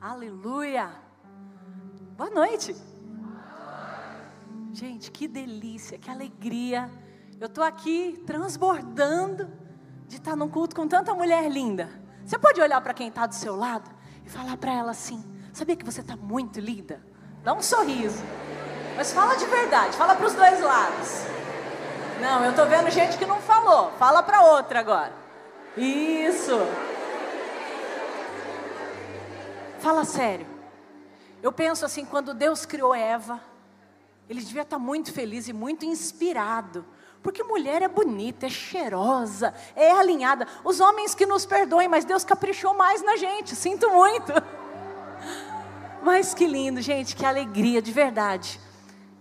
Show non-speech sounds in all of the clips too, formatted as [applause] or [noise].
Aleluia! Boa noite. Gente, que delícia, que alegria. Eu estou aqui transbordando de estar num culto com tanta mulher linda. Você pode olhar para quem está do seu lado e falar para ela assim: Sabia que você está muito linda? Dá um sorriso. Mas fala de verdade, fala para os dois lados. Não, eu estou vendo gente que não falou. Fala para outra agora. Isso. Fala sério. Eu penso assim, quando Deus criou Eva, ele devia estar muito feliz e muito inspirado. Porque mulher é bonita, é cheirosa, é alinhada. Os homens que nos perdoem, mas Deus caprichou mais na gente, sinto muito. [laughs] Mas que lindo, gente, que alegria, de verdade.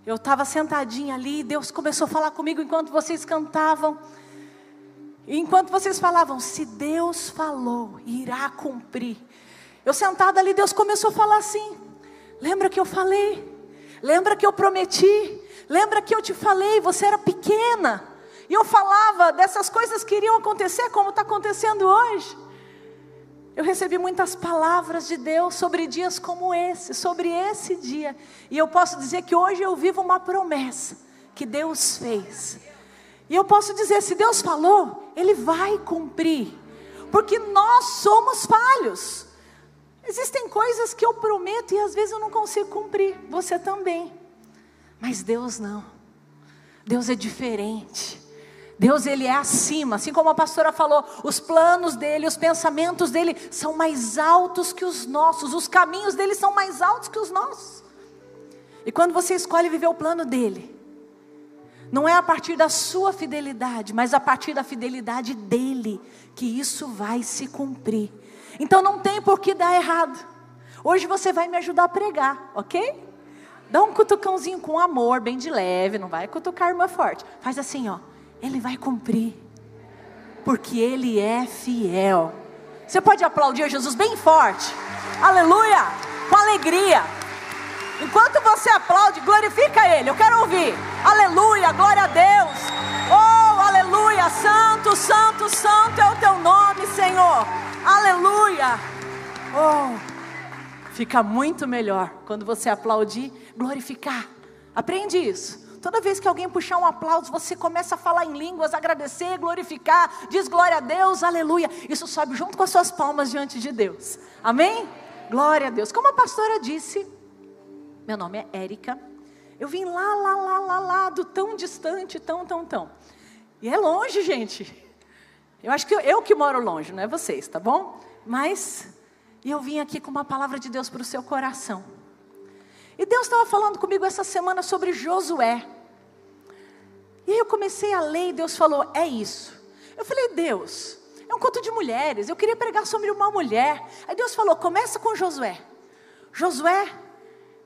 Eu estava sentadinha ali, Deus começou a falar comigo enquanto vocês cantavam. E enquanto vocês falavam, se Deus falou, irá cumprir. Eu sentada ali, Deus começou a falar assim: Lembra que eu falei? Lembra que eu prometi? Lembra que eu te falei? Você era pequena. E eu falava dessas coisas que iriam acontecer, como está acontecendo hoje. Eu recebi muitas palavras de Deus sobre dias como esse, sobre esse dia. E eu posso dizer que hoje eu vivo uma promessa que Deus fez. E eu posso dizer: se Deus falou, Ele vai cumprir. Porque nós somos falhos. Existem coisas que eu prometo e às vezes eu não consigo cumprir. Você também. Mas Deus não. Deus é diferente. Deus ele é acima, assim como a pastora falou, os planos dele, os pensamentos dele são mais altos que os nossos, os caminhos dele são mais altos que os nossos. E quando você escolhe viver o plano dele, não é a partir da sua fidelidade, mas a partir da fidelidade dele que isso vai se cumprir. Então não tem por que dar errado. Hoje você vai me ajudar a pregar, ok? Dá um cutucãozinho com amor, bem de leve, não vai cutucar a irmã forte. Faz assim, ó. Ele vai cumprir. Porque ele é fiel. Você pode aplaudir Jesus bem forte. Aleluia! Com alegria. Enquanto você aplaude, glorifica Ele. Eu quero ouvir. Aleluia, glória a Deus. Oh, aleluia. Santo, santo, santo é o teu nome, Senhor. Aleluia! Oh, fica muito melhor quando você aplaudir, glorificar. Aprende isso. Toda vez que alguém puxar um aplauso, você começa a falar em línguas, agradecer, glorificar, diz glória a Deus, aleluia. Isso sobe junto com as suas palmas diante de Deus. Amém? Glória a Deus. Como a pastora disse, meu nome é Érica. Eu vim lá, lá, lá, lá, lá, do tão distante, tão, tão, tão. E é longe, gente. Eu acho que eu, eu que moro longe, não é vocês, tá bom? Mas eu vim aqui com uma palavra de Deus para o seu coração. E Deus estava falando comigo essa semana sobre Josué. E aí eu comecei a ler e Deus falou: é isso. Eu falei, Deus, é um conto de mulheres. Eu queria pregar sobre uma mulher. Aí Deus falou: começa com Josué. Josué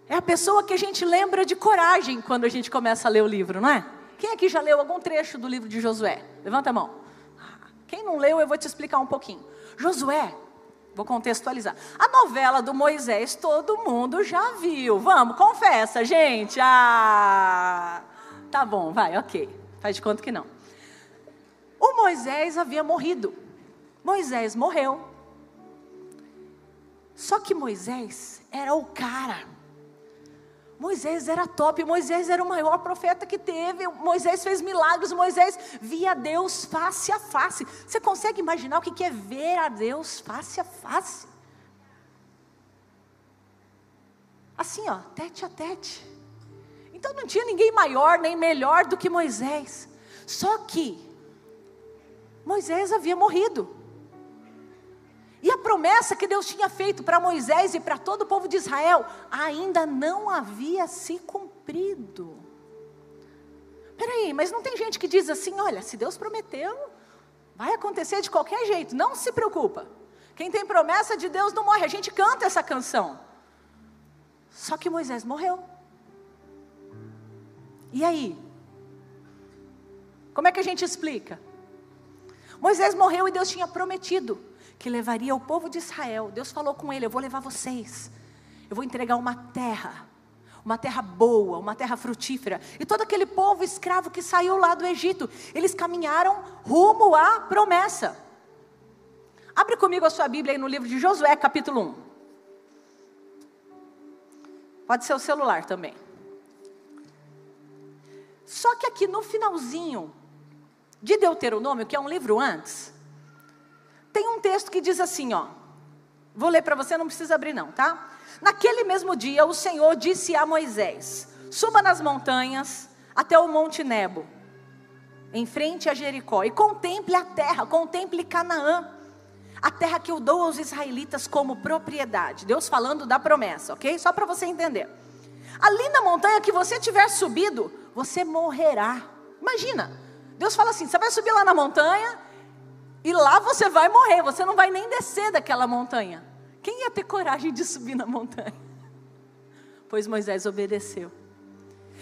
é a pessoa que a gente lembra de coragem quando a gente começa a ler o livro, não é? Quem aqui já leu algum trecho do livro de Josué? Levanta a mão. Quem não leu, eu vou te explicar um pouquinho. Josué, vou contextualizar. A novela do Moisés, todo mundo já viu. Vamos, confessa, gente. Ah, tá bom, vai, ok. Faz de conta que não. O Moisés havia morrido. Moisés morreu. Só que Moisés era o cara. Moisés era top, Moisés era o maior profeta que teve, Moisés fez milagres, Moisés via Deus face a face. Você consegue imaginar o que é ver a Deus face a face? Assim, ó, tete a tete. Então não tinha ninguém maior nem melhor do que Moisés. Só que Moisés havia morrido. E a promessa que Deus tinha feito para Moisés e para todo o povo de Israel ainda não havia se cumprido. Peraí, mas não tem gente que diz assim: olha, se Deus prometeu, vai acontecer de qualquer jeito, não se preocupa. Quem tem promessa de Deus não morre, a gente canta essa canção. Só que Moisés morreu. E aí? Como é que a gente explica? Moisés morreu e Deus tinha prometido que levaria o povo de Israel. Deus falou com ele: Eu vou levar vocês. Eu vou entregar uma terra, uma terra boa, uma terra frutífera. E todo aquele povo escravo que saiu lá do Egito, eles caminharam rumo à promessa. Abre comigo a sua Bíblia aí no livro de Josué, capítulo 1. Pode ser o celular também. Só que aqui no finalzinho de Deuteronômio, que é um livro antes, tem um texto que diz assim, ó. Vou ler para você, não precisa abrir não, tá? Naquele mesmo dia, o Senhor disse a Moisés: Suba nas montanhas até o Monte Nebo, em frente a Jericó, e contemple a terra, contemple Canaã, a terra que eu dou aos israelitas como propriedade. Deus falando da promessa, ok? Só para você entender. Ali na montanha que você tiver subido, você morrerá. Imagina, Deus fala assim: você vai subir lá na montanha e lá você vai morrer, você não vai nem descer daquela montanha. Quem ia ter coragem de subir na montanha? [laughs] Pois Moisés obedeceu.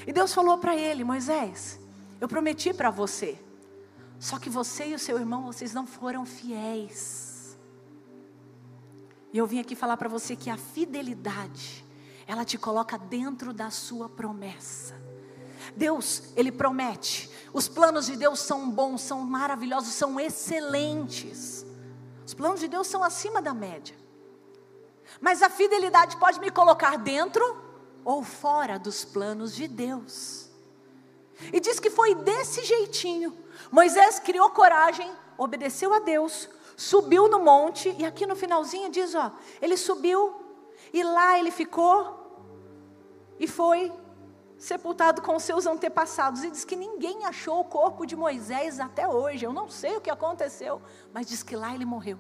E Deus falou para ele: Moisés, eu prometi para você, só que você e o seu irmão, vocês não foram fiéis. E eu vim aqui falar para você que a fidelidade, ela te coloca dentro da sua promessa. Deus, Ele promete. Os planos de Deus são bons, são maravilhosos, são excelentes. Os planos de Deus são acima da média. Mas a fidelidade pode me colocar dentro ou fora dos planos de Deus. E diz que foi desse jeitinho. Moisés criou coragem, obedeceu a Deus, subiu no monte, e aqui no finalzinho diz: ó, ele subiu, e lá ele ficou, e foi sepultado com seus antepassados. E diz que ninguém achou o corpo de Moisés até hoje. Eu não sei o que aconteceu, mas diz que lá ele morreu.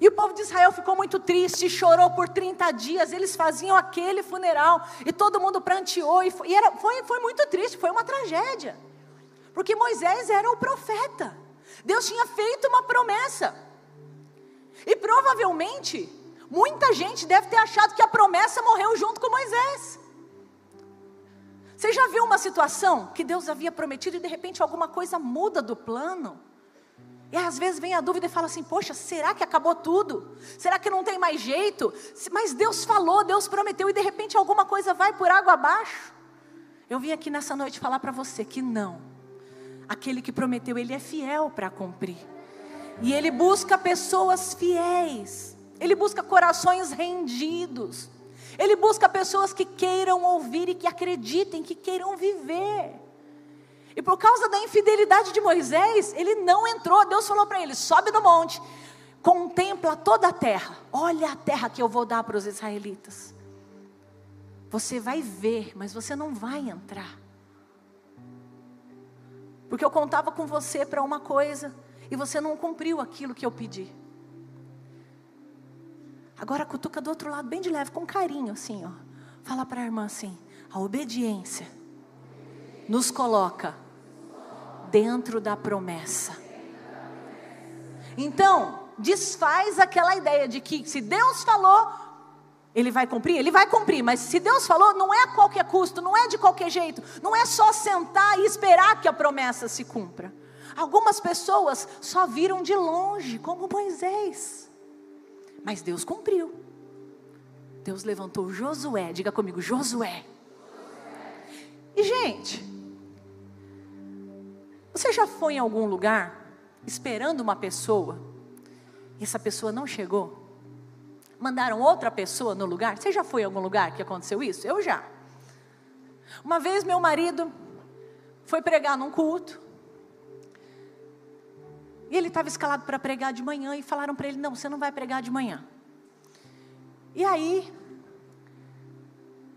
E o povo de Israel ficou muito triste, chorou por 30 dias. Eles faziam aquele funeral e todo mundo pranteou. E, foi, e era, foi, foi muito triste, foi uma tragédia. Porque Moisés era o profeta. Deus tinha feito uma promessa. E provavelmente, muita gente deve ter achado que a promessa morreu junto com Moisés. Você já viu uma situação que Deus havia prometido e de repente alguma coisa muda do plano? E às vezes vem a dúvida e fala assim: Poxa, será que acabou tudo? Será que não tem mais jeito? Mas Deus falou, Deus prometeu e de repente alguma coisa vai por água abaixo. Eu vim aqui nessa noite falar para você que não. Aquele que prometeu, ele é fiel para cumprir. E ele busca pessoas fiéis. Ele busca corações rendidos. Ele busca pessoas que queiram ouvir e que acreditem, que queiram viver. E por causa da infidelidade de Moisés, ele não entrou. Deus falou para ele: sobe no monte, contempla toda a terra. Olha a terra que eu vou dar para os israelitas. Você vai ver, mas você não vai entrar. Porque eu contava com você para uma coisa e você não cumpriu aquilo que eu pedi. Agora cutuca do outro lado, bem de leve, com carinho, assim, ó. Fala para a irmã assim: a obediência nos coloca dentro da promessa. Então, desfaz aquela ideia de que se Deus falou, ele vai cumprir? Ele vai cumprir, mas se Deus falou, não é a qualquer custo, não é de qualquer jeito, não é só sentar e esperar que a promessa se cumpra. Algumas pessoas só viram de longe, como Moisés. Mas Deus cumpriu. Deus levantou Josué, diga comigo, Josué. E gente, você já foi em algum lugar esperando uma pessoa e essa pessoa não chegou? Mandaram outra pessoa no lugar? Você já foi em algum lugar que aconteceu isso? Eu já. Uma vez meu marido foi pregar num culto e ele estava escalado para pregar de manhã e falaram para ele: Não, você não vai pregar de manhã. E aí,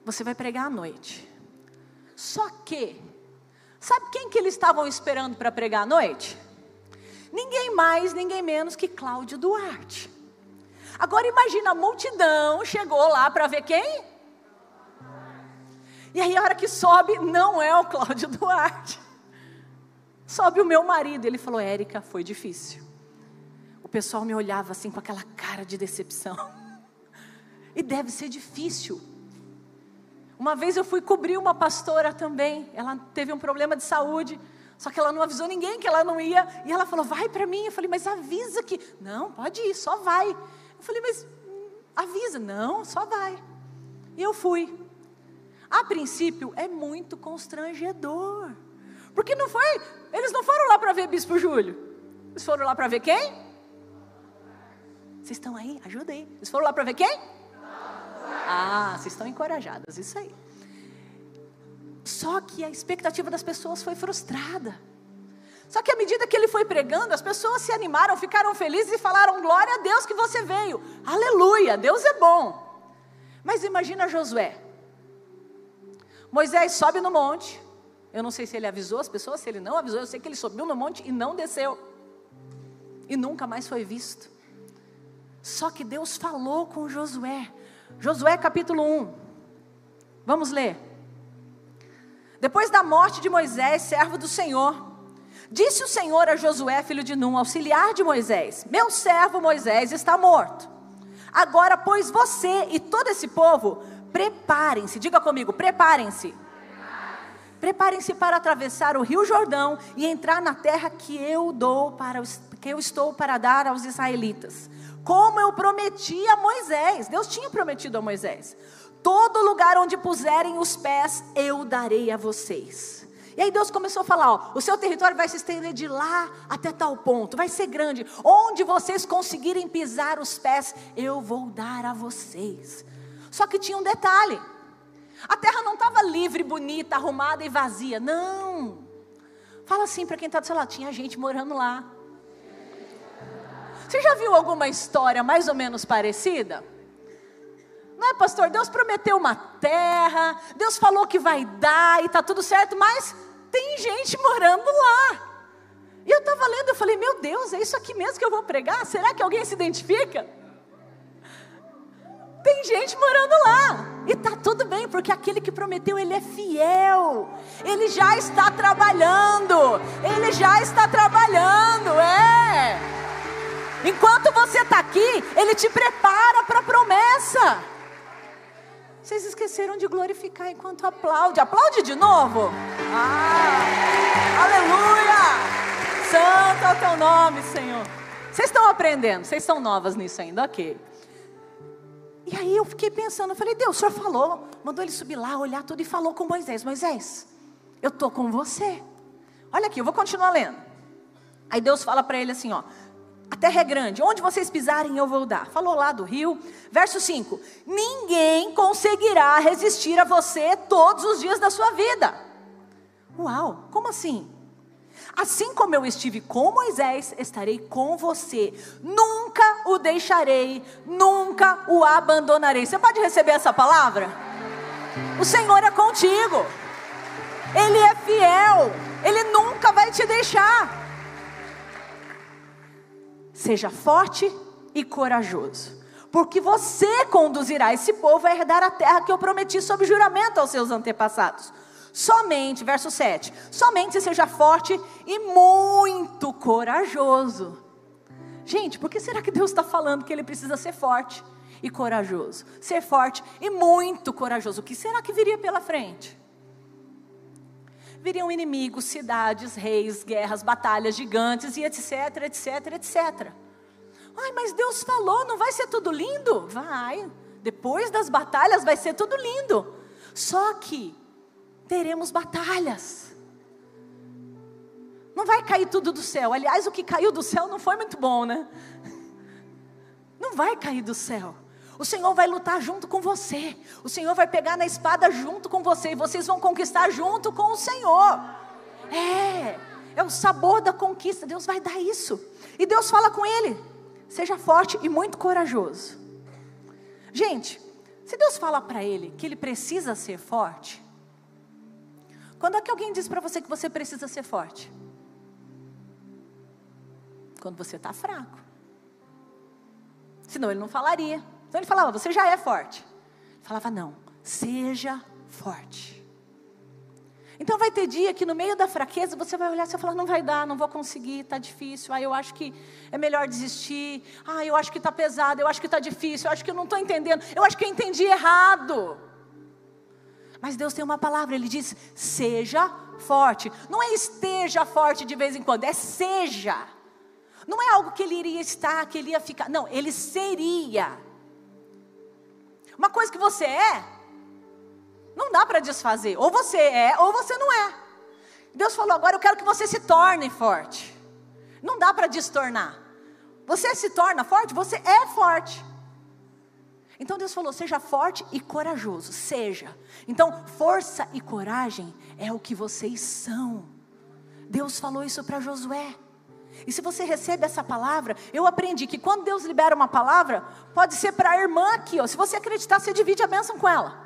você vai pregar à noite. Só que, sabe quem que eles estavam esperando para pregar à noite? Ninguém mais, ninguém menos que Cláudio Duarte. Agora imagina a multidão chegou lá para ver quem? E aí a hora que sobe, não é o Cláudio [laughs] Duarte. Sobe o meu marido. Ele falou: Érica, foi difícil. O pessoal me olhava assim com aquela cara de decepção. [laughs] E deve ser difícil. Uma vez eu fui cobrir uma pastora também. Ela teve um problema de saúde. Só que ela não avisou ninguém que ela não ia. E ela falou: vai para mim. Eu falei: mas avisa que. Não, pode ir, só vai. Eu falei: mas hum, avisa. Não, só vai. E eu fui. A princípio é muito constrangedor. Porque não foi, eles não foram lá para ver Bispo Júlio. Eles foram lá para ver quem? Vocês estão aí? Ajuda aí. Eles foram lá para ver quem? Ah, vocês estão encorajadas, isso aí. Só que a expectativa das pessoas foi frustrada. Só que à medida que ele foi pregando, as pessoas se animaram, ficaram felizes e falaram: Glória a Deus que você veio. Aleluia, Deus é bom. Mas imagina Josué. Moisés sobe no monte. Eu não sei se ele avisou as pessoas, se ele não avisou, eu sei que ele subiu no monte e não desceu. E nunca mais foi visto. Só que Deus falou com Josué. Josué capítulo 1. Vamos ler. Depois da morte de Moisés, servo do Senhor, disse o Senhor a Josué, filho de Num, auxiliar de Moisés: Meu servo Moisés está morto. Agora, pois você e todo esse povo, preparem-se, diga comigo, preparem-se. Preparem-se para atravessar o rio Jordão e entrar na terra que eu dou para os, que eu estou para dar aos israelitas. Como eu prometi a Moisés. Deus tinha prometido a Moisés. Todo lugar onde puserem os pés, eu darei a vocês. E aí Deus começou a falar: ó, o seu território vai se estender de lá até tal ponto, vai ser grande. Onde vocês conseguirem pisar os pés, eu vou dar a vocês. Só que tinha um detalhe: a terra não estava livre, bonita, arrumada e vazia. Não. Fala assim para quem está do seu lado: tinha gente morando lá. Você já viu alguma história mais ou menos parecida? Não é, pastor? Deus prometeu uma terra, Deus falou que vai dar e está tudo certo, mas tem gente morando lá. E eu estava lendo, eu falei, meu Deus, é isso aqui mesmo que eu vou pregar? Será que alguém se identifica? Tem gente morando lá. E está tudo bem, porque aquele que prometeu, ele é fiel. Ele já está trabalhando. Ele já está trabalhando, é. Enquanto você está aqui, ele te prepara para a promessa. Vocês esqueceram de glorificar enquanto aplaude. Aplaude de novo. Ah, aleluia! Santo é o teu nome, Senhor. Vocês estão aprendendo, vocês são novas nisso ainda, ok. E aí eu fiquei pensando, eu falei, Deus, o Senhor falou, mandou ele subir lá, olhar tudo e falou com Moisés, Moisés, eu estou com você. Olha aqui, eu vou continuar lendo. Aí Deus fala para ele assim, ó, a terra é grande, onde vocês pisarem eu vou dar. Falou lá do rio. Verso 5: Ninguém conseguirá resistir a você todos os dias da sua vida. Uau, como assim? Assim como eu estive com Moisés, estarei com você. Nunca o deixarei, nunca o abandonarei. Você pode receber essa palavra? O Senhor é contigo. Ele é fiel. Ele nunca vai te deixar. Seja forte e corajoso, porque você conduzirá esse povo a herdar a terra que eu prometi sob juramento aos seus antepassados. Somente, verso 7, somente seja forte e muito corajoso. Gente, por que será que Deus está falando que ele precisa ser forte e corajoso? Ser forte e muito corajoso. O que será que viria pela frente? viriam inimigos, cidades, reis, guerras, batalhas gigantes e etc, etc, etc. Ai, mas Deus falou, não vai ser tudo lindo? Vai. Depois das batalhas vai ser tudo lindo. Só que teremos batalhas. Não vai cair tudo do céu. Aliás, o que caiu do céu não foi muito bom, né? Não vai cair do céu. O Senhor vai lutar junto com você. O Senhor vai pegar na espada junto com você. E vocês vão conquistar junto com o Senhor. É, é o sabor da conquista. Deus vai dar isso. E Deus fala com ele: seja forte e muito corajoso. Gente, se Deus fala para ele que ele precisa ser forte, quando é que alguém diz para você que você precisa ser forte? Quando você está fraco. Senão ele não falaria. Então ele falava, você já é forte. Ele falava, não, seja forte. Então vai ter dia que no meio da fraqueza você vai olhar e falar, não vai dar, não vou conseguir, está difícil. Ah, eu acho que é melhor desistir. Ah, eu acho que está pesado, eu acho que está difícil, eu acho que eu não estou entendendo, eu acho que eu entendi errado. Mas Deus tem uma palavra, Ele diz: seja forte. Não é esteja forte de vez em quando, é seja. Não é algo que ele iria estar, que ele ia ficar. Não, ele seria. Uma coisa que você é, não dá para desfazer. Ou você é, ou você não é. Deus falou: agora eu quero que você se torne forte. Não dá para destornar. Você se torna forte, você é forte. Então Deus falou: seja forte e corajoso, seja. Então, força e coragem é o que vocês são. Deus falou isso para Josué. E se você recebe essa palavra, eu aprendi que quando Deus libera uma palavra, pode ser para a irmã aqui, ó. Se você acreditar, você divide a bênção com ela.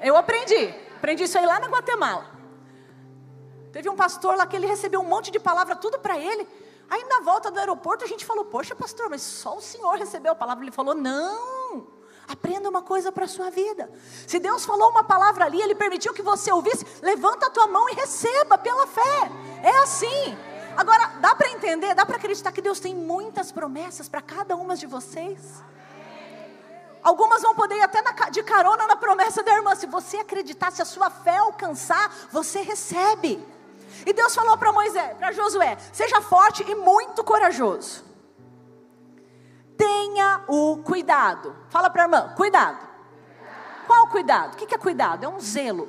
Eu aprendi. Aprendi isso aí lá na Guatemala. Teve um pastor lá que ele recebeu um monte de palavra, tudo para ele. Aí na volta do aeroporto a gente falou: Poxa, pastor, mas só o senhor recebeu a palavra. Ele falou: Não. Aprenda uma coisa para a sua vida. Se Deus falou uma palavra ali, Ele permitiu que você ouvisse, levanta a tua mão e receba pela fé. É assim. Agora, dá para entender, dá para acreditar que Deus tem muitas promessas para cada uma de vocês? Algumas vão poder ir até na, de carona na promessa da irmã. Se você acreditar, se a sua fé alcançar, você recebe. E Deus falou para Moisés, para Josué: seja forte e muito corajoso tenha o cuidado. Fala para a irmã, cuidado. Qual cuidado? O que é cuidado? É um zelo.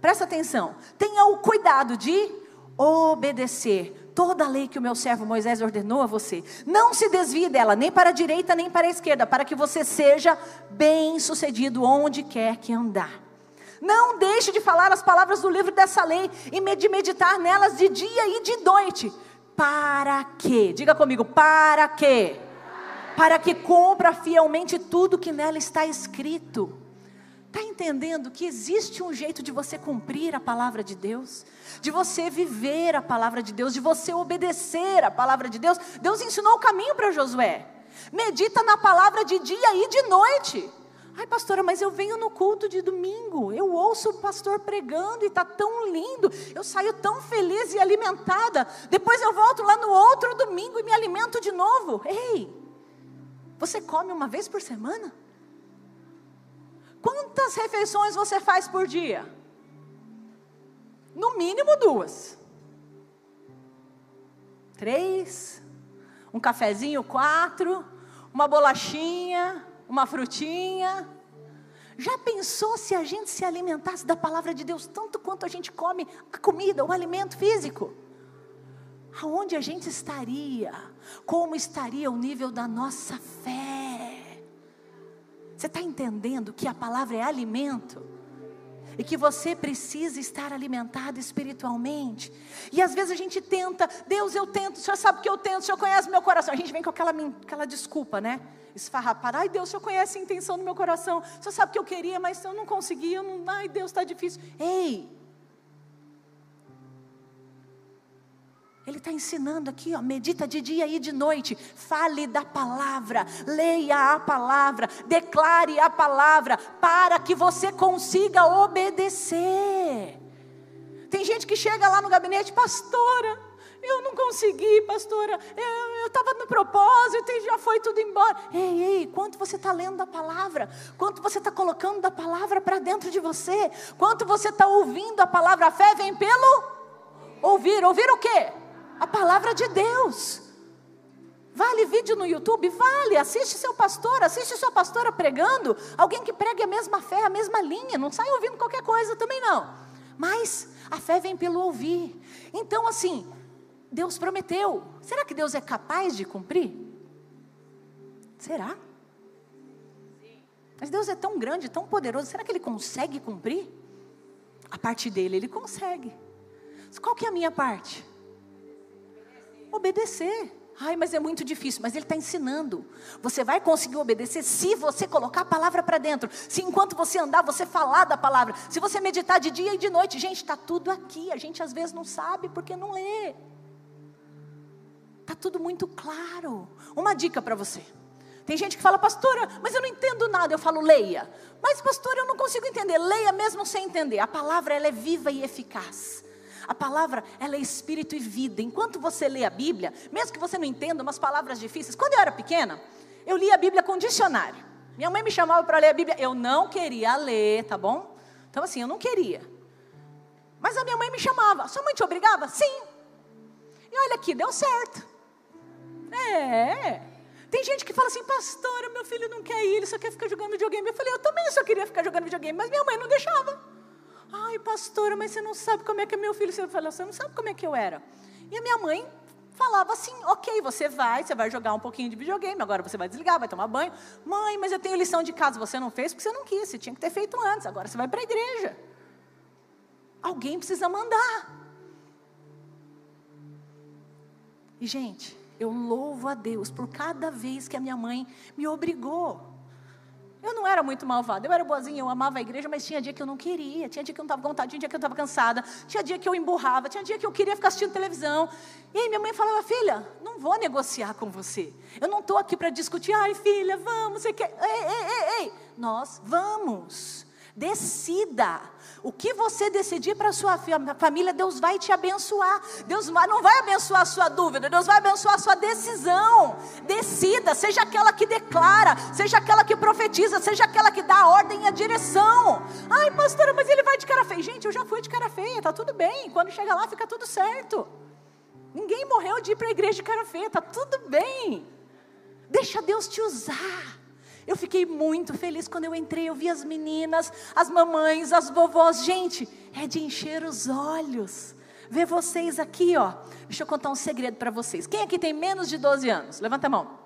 Presta atenção. Tenha o cuidado de obedecer toda a lei que o meu servo Moisés ordenou a você. Não se desvie dela, nem para a direita, nem para a esquerda, para que você seja bem sucedido onde quer que andar. Não deixe de falar as palavras do livro dessa lei e de meditar nelas de dia e de noite. Para quê? Diga comigo, para quê? Para que cumpra fielmente tudo que nela está escrito. Está entendendo que existe um jeito de você cumprir a palavra de Deus, de você viver a palavra de Deus, de você obedecer a palavra de Deus? Deus ensinou o caminho para Josué. Medita na palavra de dia e de noite. Ai, pastora, mas eu venho no culto de domingo, eu ouço o pastor pregando e está tão lindo, eu saio tão feliz e alimentada. Depois eu volto lá no outro domingo e me alimento de novo. Ei, você come uma vez por semana? Quantas refeições você faz por dia? No mínimo duas. Três. Um cafezinho, quatro. Uma bolachinha, uma frutinha. Já pensou se a gente se alimentasse da palavra de Deus tanto quanto a gente come a comida, o alimento físico? aonde a gente estaria? Como estaria o nível da nossa fé? Você está entendendo que a palavra é alimento? E que você precisa estar alimentado espiritualmente. E às vezes a gente tenta, Deus, eu tento, o senhor sabe que eu tento, o senhor conhece meu coração. A gente vem com aquela, aquela desculpa, né? Esfarrapada. Ai, Deus, o senhor conhece a intenção do meu coração. O senhor sabe que eu queria, mas eu não consegui. Eu não, ai, Deus, está difícil. Ei, Ele está ensinando aqui, ó, medita de dia e de noite, fale da palavra, leia a palavra, declare a palavra, para que você consiga obedecer. Tem gente que chega lá no gabinete, pastora, eu não consegui, pastora, eu estava no propósito e já foi tudo embora. Ei, ei, quanto você está lendo da palavra? Quanto você está colocando da palavra para dentro de você? Quanto você está ouvindo a palavra? A fé vem pelo ouvir. Ouvir o quê? A palavra de Deus. Vale vídeo no YouTube? Vale. Assiste seu pastor, assiste sua pastora pregando. Alguém que pregue a mesma fé, a mesma linha. Não sai ouvindo qualquer coisa também não. Mas a fé vem pelo ouvir. Então, assim, Deus prometeu. Será que Deus é capaz de cumprir? Será? Mas Deus é tão grande, tão poderoso. Será que Ele consegue cumprir? A parte dele, Ele consegue. Qual que é a minha parte? Obedecer. Ai, mas é muito difícil. Mas ele está ensinando. Você vai conseguir obedecer se você colocar a palavra para dentro. Se enquanto você andar, você falar da palavra. Se você meditar de dia e de noite. Gente, está tudo aqui. A gente às vezes não sabe porque não lê. Está tudo muito claro. Uma dica para você. Tem gente que fala, pastora, mas eu não entendo nada. Eu falo, leia. Mas, pastora, eu não consigo entender. Leia mesmo sem entender. A palavra ela é viva e eficaz. A palavra, ela é espírito e vida. Enquanto você lê a Bíblia, mesmo que você não entenda umas palavras difíceis, quando eu era pequena, eu lia a Bíblia com dicionário. Minha mãe me chamava para ler a Bíblia, eu não queria ler, tá bom? Então assim, eu não queria. Mas a minha mãe me chamava. Sua mãe te obrigava? Sim. E olha aqui, deu certo. É. Tem gente que fala assim, pastora, meu filho não quer ir, ele só quer ficar jogando videogame. Eu falei, eu também só queria ficar jogando videogame, mas minha mãe não deixava. Ai, pastora, mas você não sabe como é que é meu filho. Você falou, você não sabe como é que eu era. E a minha mãe falava assim: ok, você vai, você vai jogar um pouquinho de videogame, agora você vai desligar, vai tomar banho. Mãe, mas eu tenho lição de casa, você não fez porque você não quis, você tinha que ter feito antes, agora você vai para a igreja. Alguém precisa mandar. E, gente, eu louvo a Deus por cada vez que a minha mãe me obrigou. Eu não era muito malvada, eu era boazinha, eu amava a igreja, mas tinha dia que eu não queria, tinha dia que eu não estava vontade, tinha dia que eu estava cansada, tinha dia que eu emburrava, tinha dia que eu queria ficar assistindo televisão. E aí minha mãe falava, filha, não vou negociar com você. Eu não estou aqui para discutir, ai filha, vamos, você quer. Ei, ei, ei, ei. Nós vamos. Decida. O que você decidir para a sua família, Deus vai te abençoar. Deus não vai abençoar a sua dúvida, Deus vai abençoar a sua decisão. Decida, seja aquela que declara, seja aquela que profetiza, seja aquela que dá a ordem e a direção. Ai, pastora, mas ele vai de cara feia. Gente, eu já fui de cara feia, tá tudo bem. Quando chega lá, fica tudo certo. Ninguém morreu de ir para a igreja de cara feia, tá tudo bem. Deixa Deus te usar. Eu fiquei muito feliz quando eu entrei, eu vi as meninas, as mamães, as vovós. Gente, é de encher os olhos. Ver vocês aqui, ó. Deixa eu contar um segredo para vocês. Quem aqui tem menos de 12 anos? Levanta a mão.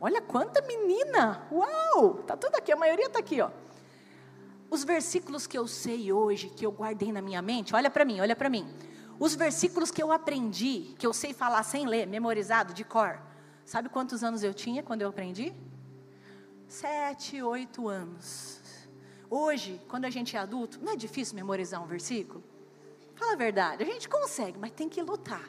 Olha quanta menina! Uau! Tá tudo aqui, a maioria tá aqui, ó. Os versículos que eu sei hoje, que eu guardei na minha mente, olha para mim, olha para mim. Os versículos que eu aprendi, que eu sei falar sem ler, memorizado de cor. Sabe quantos anos eu tinha quando eu aprendi? Sete, oito anos. Hoje, quando a gente é adulto, não é difícil memorizar um versículo? Fala a verdade, a gente consegue, mas tem que lutar.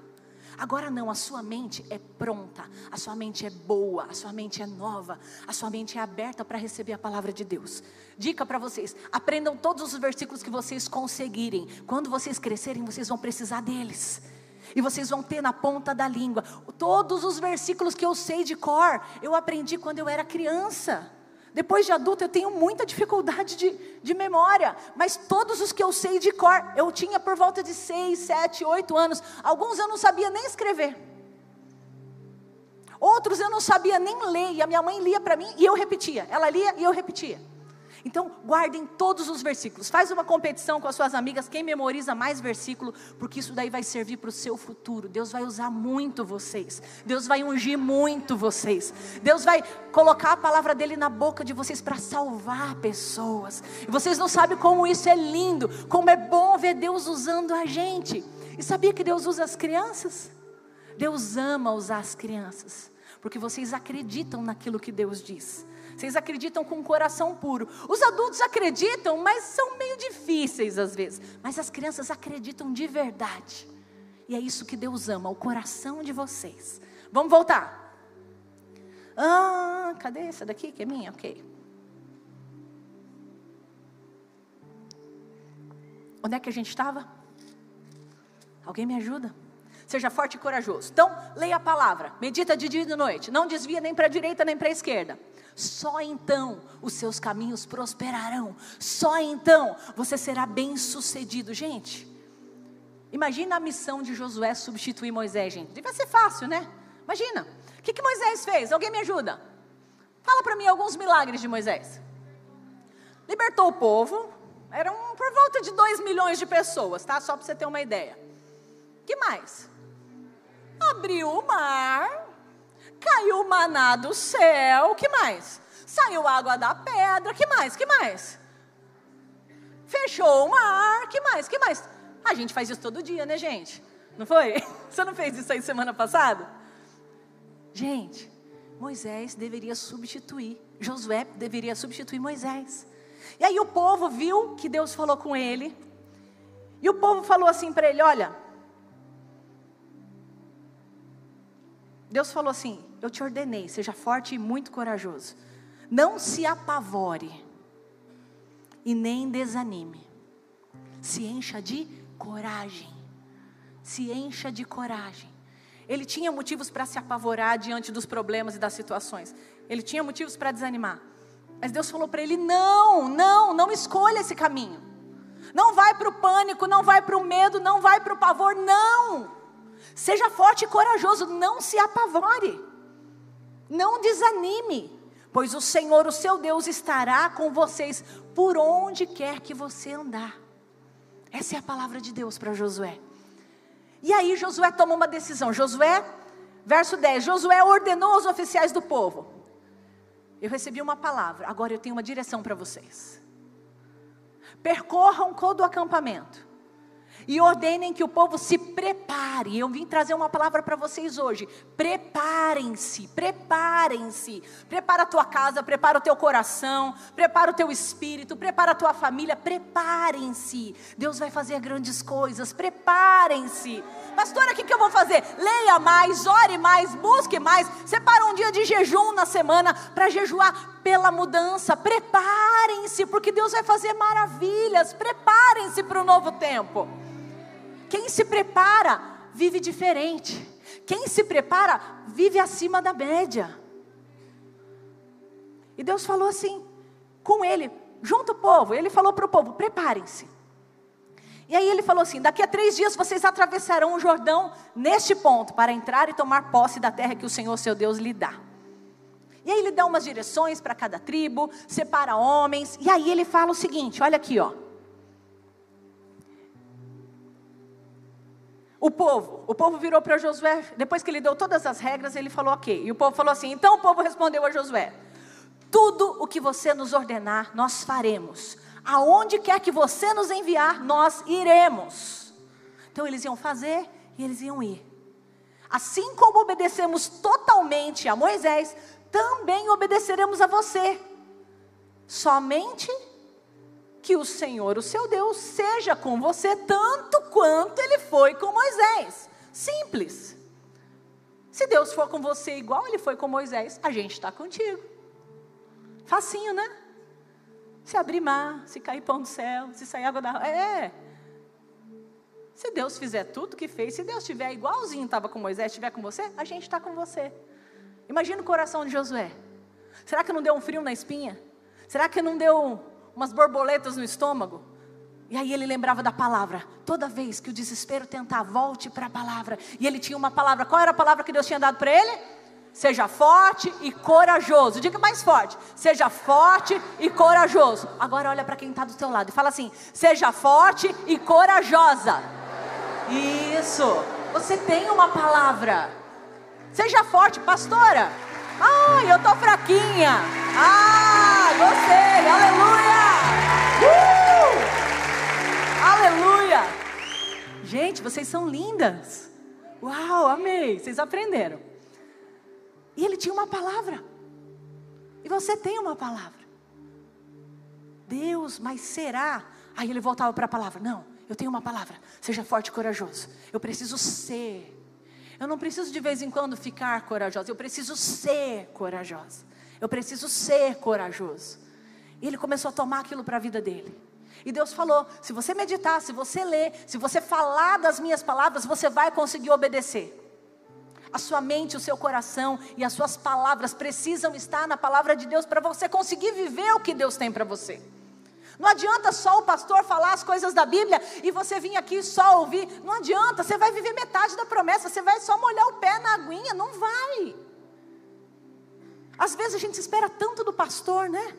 Agora não, a sua mente é pronta, a sua mente é boa, a sua mente é nova, a sua mente é aberta para receber a palavra de Deus. Dica para vocês: aprendam todos os versículos que vocês conseguirem. Quando vocês crescerem, vocês vão precisar deles. E vocês vão ter na ponta da língua. Todos os versículos que eu sei de cor, eu aprendi quando eu era criança. Depois de adulta, eu tenho muita dificuldade de, de memória, mas todos os que eu sei de cor, eu tinha por volta de 6, 7, 8 anos. Alguns eu não sabia nem escrever. Outros eu não sabia nem ler, e a minha mãe lia para mim e eu repetia. Ela lia e eu repetia. Então, guardem todos os versículos. Faz uma competição com as suas amigas, quem memoriza mais versículo, porque isso daí vai servir para o seu futuro. Deus vai usar muito vocês. Deus vai ungir muito vocês. Deus vai colocar a palavra dele na boca de vocês para salvar pessoas. E vocês não sabem como isso é lindo, como é bom ver Deus usando a gente. E sabia que Deus usa as crianças? Deus ama usar as crianças, porque vocês acreditam naquilo que Deus diz. Vocês acreditam com o coração puro. Os adultos acreditam, mas são meio difíceis às vezes. Mas as crianças acreditam de verdade. E é isso que Deus ama, o coração de vocês. Vamos voltar. Ah, cadê essa daqui que é minha? Ok. Onde é que a gente estava? Alguém me ajuda? Seja forte e corajoso. Então, leia a palavra, medita de dia e de noite. Não desvia nem para a direita nem para a esquerda. Só então os seus caminhos prosperarão. Só então você será bem sucedido. Gente, imagina a missão de Josué substituir Moisés, gente. Devia ser fácil, né? Imagina. O que, que Moisés fez? Alguém me ajuda? Fala para mim alguns milagres de Moisés. Libertou o povo. Eram por volta de 2 milhões de pessoas, tá? Só para você ter uma ideia. que mais? Abriu o mar Caiu maná do céu, que mais? Saiu água da pedra, que mais? Que mais? Fechou o mar, que mais? Que mais? A gente faz isso todo dia, né, gente? Não foi? [laughs] Você não fez isso aí semana passada? Gente, Moisés deveria substituir, Josué deveria substituir Moisés. E aí o povo viu que Deus falou com ele. E o povo falou assim para ele: Olha, Deus falou assim: Eu te ordenei, seja forte e muito corajoso. Não se apavore e nem desanime. Se encha de coragem. Se encha de coragem. Ele tinha motivos para se apavorar diante dos problemas e das situações. Ele tinha motivos para desanimar. Mas Deus falou para ele: não, não, não escolha esse caminho. Não vai para o pânico, não vai para o medo, não vai para o pavor, não. Seja forte e corajoso, não se apavore, não desanime, pois o Senhor, o seu Deus, estará com vocês por onde quer que você andar. Essa é a palavra de Deus para Josué. E aí Josué toma uma decisão. Josué, verso 10: Josué ordenou aos oficiais do povo: Eu recebi uma palavra, agora eu tenho uma direção para vocês. Percorram todo o acampamento e ordenem que o povo se prepare. Eu vim trazer uma palavra para vocês hoje. Preparem-se, preparem-se. Prepara a tua casa, prepara o teu coração, prepara o teu espírito, prepara a tua família. Preparem-se. Deus vai fazer grandes coisas. Preparem-se. Pastora, o que, que eu vou fazer? Leia mais, ore mais, busque mais. Separa um dia de jejum na semana para jejuar pela mudança. Preparem-se, porque Deus vai fazer maravilhas. Preparem-se para o novo tempo. Quem se prepara vive diferente. Quem se prepara vive acima da média. E Deus falou assim com ele, junto o povo. Ele falou para o povo: preparem-se. E aí ele falou assim: daqui a três dias vocês atravessarão o Jordão neste ponto para entrar e tomar posse da terra que o Senhor seu Deus lhe dá. E aí ele dá umas direções para cada tribo, separa homens. E aí ele fala o seguinte: olha aqui, ó. O povo, o povo virou para Josué, depois que ele deu todas as regras, ele falou ok. E o povo falou assim: então o povo respondeu a Josué: tudo o que você nos ordenar, nós faremos. Aonde quer que você nos enviar, nós iremos. Então eles iam fazer e eles iam ir. Assim como obedecemos totalmente a Moisés, também obedeceremos a você. Somente que o Senhor, o seu Deus, seja com você tanto quanto ele foi com Moisés. Simples. Se Deus for com você igual ele foi com Moisés, a gente está contigo. Facinho, né? Se abrir mar, se cair pão do céu, se sair água da. É. Se Deus fizer tudo que fez, se Deus estiver igualzinho estava com Moisés, estiver com você, a gente está com você. Imagina o coração de Josué. Será que não deu um frio na espinha? Será que não deu umas borboletas no estômago. E aí ele lembrava da palavra. Toda vez que o desespero tentar, volte para a palavra. E ele tinha uma palavra. Qual era a palavra que Deus tinha dado para ele? Seja forte e corajoso. Diga mais forte. Seja forte e corajoso. Agora olha para quem está do teu lado e fala assim: Seja forte e corajosa. Isso. Você tem uma palavra. Seja forte, pastora. Ai, eu tô fraquinha. Ah, gostei. Aleluia. Aleluia. Gente, vocês são lindas. Uau, amei. Vocês aprenderam. E ele tinha uma palavra. E você tem uma palavra. Deus, mas será? Aí ele voltava para a palavra. Não, eu tenho uma palavra. Seja forte e corajoso. Eu preciso ser. Eu não preciso de vez em quando ficar corajosa, eu preciso ser corajosa. Eu preciso ser corajoso. E ele começou a tomar aquilo para a vida dele. E Deus falou: se você meditar, se você ler, se você falar das minhas palavras, você vai conseguir obedecer. A sua mente, o seu coração e as suas palavras precisam estar na palavra de Deus para você conseguir viver o que Deus tem para você. Não adianta só o pastor falar as coisas da Bíblia e você vir aqui só ouvir. Não adianta, você vai viver metade da promessa, você vai só molhar o pé na aguinha. Não vai. Às vezes a gente espera tanto do pastor, né?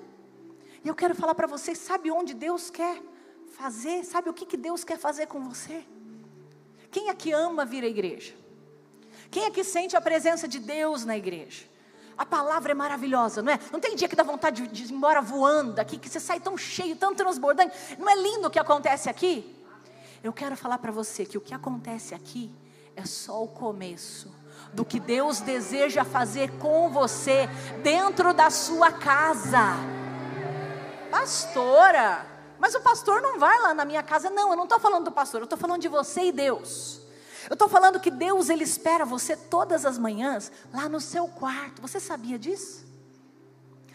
E eu quero falar para vocês: sabe onde Deus quer fazer? Sabe o que, que Deus quer fazer com você? Quem aqui ama vir à igreja? Quem aqui sente a presença de Deus na igreja? A palavra é maravilhosa, não é? Não tem dia que dá vontade de, ir embora voando daqui, que você sai tão cheio, tão transbordante. Não é lindo o que acontece aqui? Eu quero falar para você que o que acontece aqui é só o começo do que Deus deseja fazer com você dentro da sua casa. Pastora, mas o pastor não vai lá na minha casa. Não, eu não estou falando do pastor, eu estou falando de você e Deus. Eu estou falando que Deus ele espera você todas as manhãs lá no seu quarto. Você sabia disso?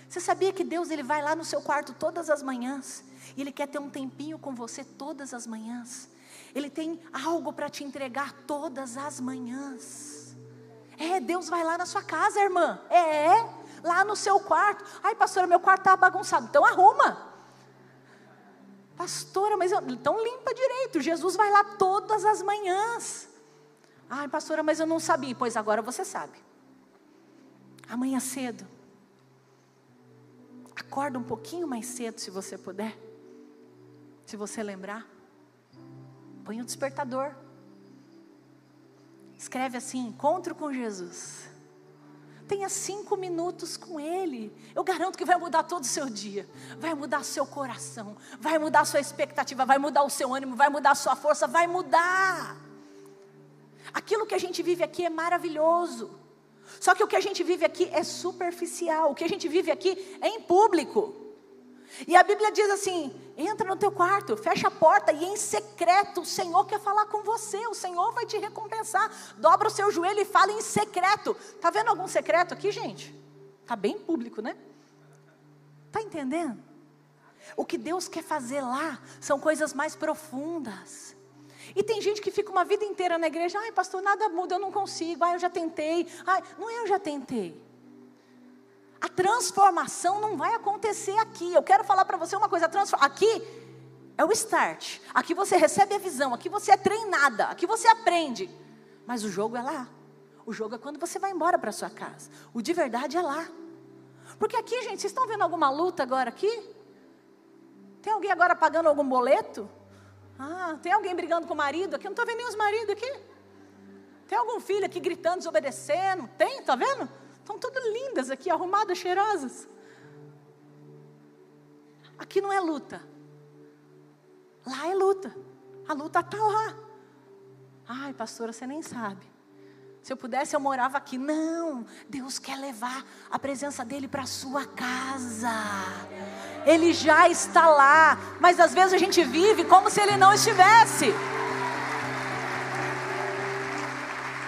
Você sabia que Deus ele vai lá no seu quarto todas as manhãs e ele quer ter um tempinho com você todas as manhãs? Ele tem algo para te entregar todas as manhãs. É, Deus vai lá na sua casa, irmã. É, lá no seu quarto. Ai, pastora, meu quarto está bagunçado. Então arruma. Pastora, mas eu, então limpa direito. Jesus vai lá todas as manhãs. Ai, pastora, mas eu não sabia. Pois agora você sabe. Amanhã cedo. Acorda um pouquinho mais cedo, se você puder. Se você lembrar. Põe o um despertador. Escreve assim: encontro com Jesus. Tenha cinco minutos com Ele. Eu garanto que vai mudar todo o seu dia. Vai mudar seu coração. Vai mudar sua expectativa. Vai mudar o seu ânimo. Vai mudar sua força. Vai mudar. Aquilo que a gente vive aqui é maravilhoso. Só que o que a gente vive aqui é superficial. O que a gente vive aqui é em público. E a Bíblia diz assim: entra no teu quarto, fecha a porta e em secreto o Senhor quer falar com você, o Senhor vai te recompensar. Dobra o seu joelho e fala em secreto. Tá vendo algum secreto aqui, gente? Tá bem público, né? Tá entendendo? O que Deus quer fazer lá são coisas mais profundas. E tem gente que fica uma vida inteira na igreja, ai pastor, nada muda, eu não consigo, ai eu já tentei, ai, não é eu já tentei. A transformação não vai acontecer aqui. Eu quero falar para você uma coisa: aqui é o start. Aqui você recebe a visão. Aqui você é treinada. Aqui você aprende. Mas o jogo é lá. O jogo é quando você vai embora para sua casa. O de verdade é lá. Porque aqui, gente, vocês estão vendo alguma luta agora aqui? Tem alguém agora pagando algum boleto? Ah, tem alguém brigando com o marido aqui? Eu não estou vendo nem os maridos aqui. Tem algum filho aqui gritando, desobedecendo? Tem, está vendo? Estão todas lindas aqui, arrumadas, cheirosas. Aqui não é luta. Lá é luta. A luta está lá. Ai, pastora, você nem sabe. Se eu pudesse, eu morava aqui. Não, Deus quer levar a presença dEle para sua casa. Ele já está lá. Mas às vezes a gente vive como se Ele não estivesse.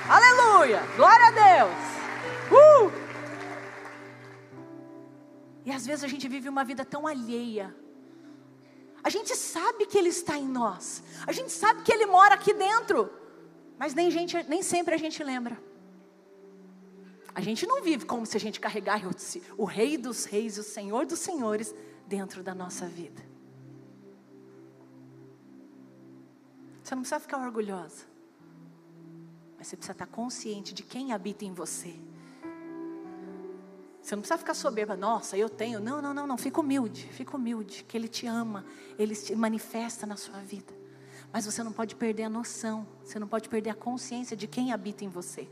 Aleluia! Glória a Deus! E às vezes a gente vive uma vida tão alheia. A gente sabe que Ele está em nós. A gente sabe que Ele mora aqui dentro. Mas nem, gente, nem sempre a gente lembra. A gente não vive como se a gente carregasse o Rei dos Reis, o Senhor dos Senhores dentro da nossa vida. Você não precisa ficar orgulhosa. Mas você precisa estar consciente de quem habita em você. Você não precisa ficar soberba, nossa, eu tenho. Não, não, não, não. Fica humilde, fica humilde, que Ele te ama, Ele se manifesta na sua vida. Mas você não pode perder a noção, você não pode perder a consciência de quem habita em você.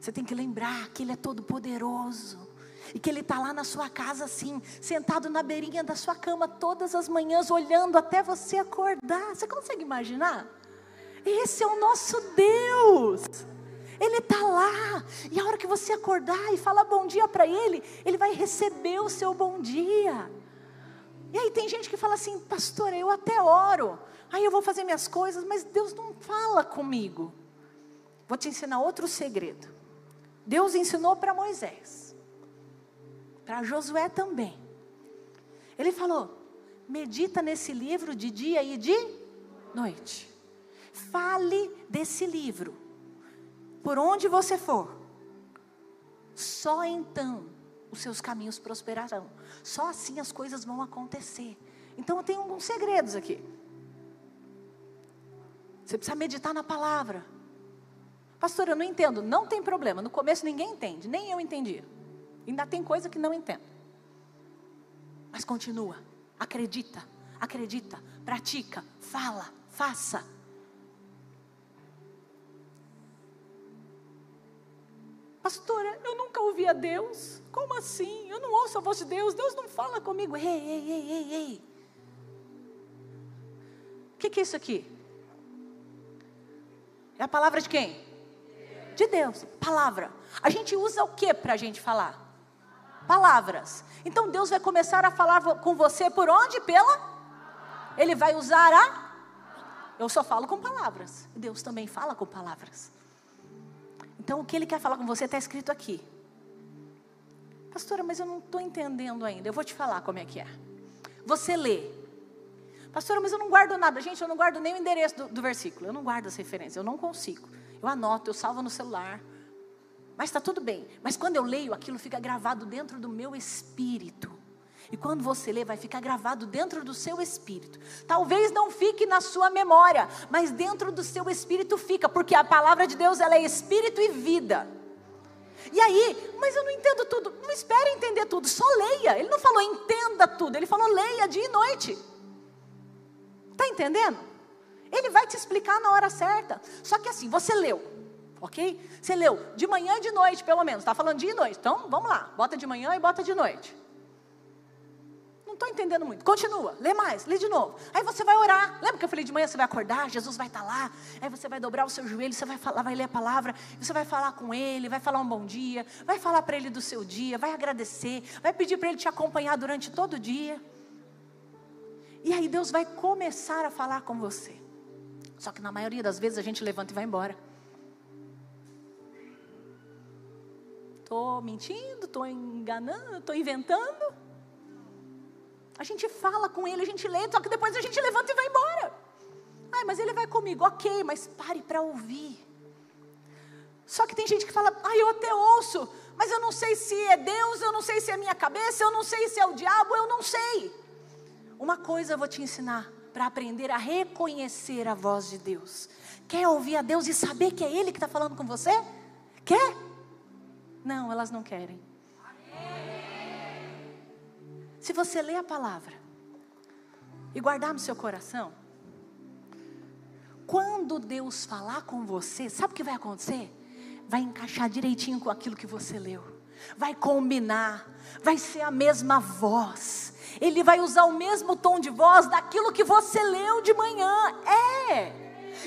Você tem que lembrar que Ele é todo poderoso. E que Ele está lá na sua casa assim, sentado na beirinha da sua cama todas as manhãs, olhando até você acordar. Você consegue imaginar? Esse é o nosso Deus. Ele está lá. E a hora que você acordar e falar bom dia para Ele, Ele vai receber o seu bom dia. E aí tem gente que fala assim, pastor, eu até oro, aí eu vou fazer minhas coisas, mas Deus não fala comigo. Vou te ensinar outro segredo. Deus ensinou para Moisés, para Josué também. Ele falou: medita nesse livro de dia e de noite. Fale desse livro por onde você for, só então os seus caminhos prosperarão. Só assim as coisas vão acontecer. Então eu tenho alguns segredos aqui. Você precisa meditar na palavra. Pastor, eu não entendo. Não tem problema. No começo ninguém entende, nem eu entendi. Ainda tem coisa que não entendo. Mas continua. Acredita, acredita, pratica, fala, faça. Pastora, eu nunca ouvi a Deus. Como assim? Eu não ouço a voz de Deus. Deus não fala comigo. Ei, ei, ei, ei, ei. O que, que é isso aqui? É a palavra de quem? De Deus. Palavra. A gente usa o que para a gente falar? Palavras. Então Deus vai começar a falar com você por onde? Pela? Ele vai usar a? Eu só falo com palavras. Deus também fala com palavras. Então, o que ele quer falar com você está escrito aqui. Pastora, mas eu não estou entendendo ainda. Eu vou te falar como é que é. Você lê. Pastora, mas eu não guardo nada. Gente, eu não guardo nem o endereço do, do versículo. Eu não guardo as referências. Eu não consigo. Eu anoto, eu salvo no celular. Mas está tudo bem. Mas quando eu leio, aquilo fica gravado dentro do meu espírito. E quando você lê, vai ficar gravado dentro do seu espírito. Talvez não fique na sua memória, mas dentro do seu espírito fica, porque a palavra de Deus ela é espírito e vida. E aí, mas eu não entendo tudo. Não espere entender tudo, só leia. Ele não falou entenda tudo, ele falou leia dia e noite. Está entendendo? Ele vai te explicar na hora certa. Só que assim, você leu, ok? Você leu de manhã e de noite, pelo menos. Está falando dia e noite. Então, vamos lá. Bota de manhã e bota de noite. Não estou entendendo muito. Continua, lê mais, lê de novo. Aí você vai orar. Lembra que eu falei de manhã você vai acordar, Jesus vai estar tá lá. Aí você vai dobrar o seu joelho, você vai falar, vai ler a palavra, você vai falar com ele, vai falar um bom dia, vai falar para ele do seu dia, vai agradecer, vai pedir para ele te acompanhar durante todo o dia. E aí Deus vai começar a falar com você. Só que na maioria das vezes a gente levanta e vai embora. Estou mentindo, estou enganando, estou inventando. A gente fala com ele, a gente lê, só que depois a gente levanta e vai embora. Ai, mas ele vai comigo, ok, mas pare para ouvir. Só que tem gente que fala, ai, eu até ouço, mas eu não sei se é Deus, eu não sei se é minha cabeça, eu não sei se é o diabo, eu não sei. Uma coisa eu vou te ensinar para aprender a reconhecer a voz de Deus. Quer ouvir a Deus e saber que é Ele que está falando com você? Quer? Não, elas não querem. Se você ler a palavra e guardar no seu coração, quando Deus falar com você, sabe o que vai acontecer? Vai encaixar direitinho com aquilo que você leu, vai combinar, vai ser a mesma voz ele vai usar o mesmo tom de voz daquilo que você leu de manhã. É.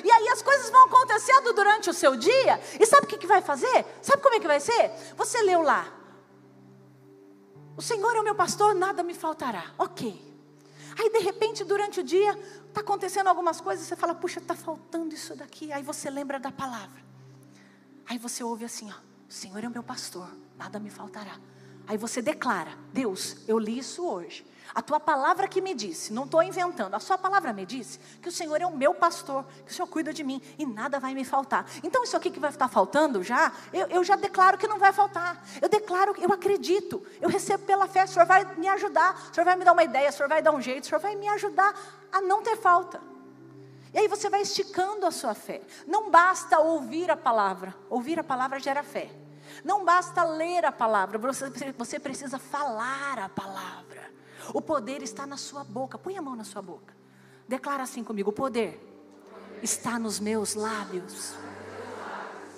E aí as coisas vão acontecendo durante o seu dia. E sabe o que, que vai fazer? Sabe como é que vai ser? Você leu lá. O Senhor é o meu pastor, nada me faltará. Ok. Aí de repente durante o dia está acontecendo algumas coisas, você fala, puxa, está faltando isso daqui. Aí você lembra da palavra. Aí você ouve assim, ó, o Senhor é o meu pastor, nada me faltará. Aí você declara: Deus, eu li isso hoje. A tua palavra que me disse, não estou inventando, a sua palavra me disse que o Senhor é o meu pastor, que o Senhor cuida de mim e nada vai me faltar. Então, isso aqui que vai estar faltando já, eu, eu já declaro que não vai faltar. Eu declaro, eu acredito, eu recebo pela fé, o Senhor vai me ajudar, o Senhor vai me dar uma ideia, o Senhor vai dar um jeito, o Senhor vai me ajudar a não ter falta. E aí você vai esticando a sua fé. Não basta ouvir a palavra, ouvir a palavra gera fé. Não basta ler a palavra, você, você precisa falar a palavra. O poder está na sua boca. Põe a mão na sua boca. Declara assim comigo: o poder está nos meus lábios.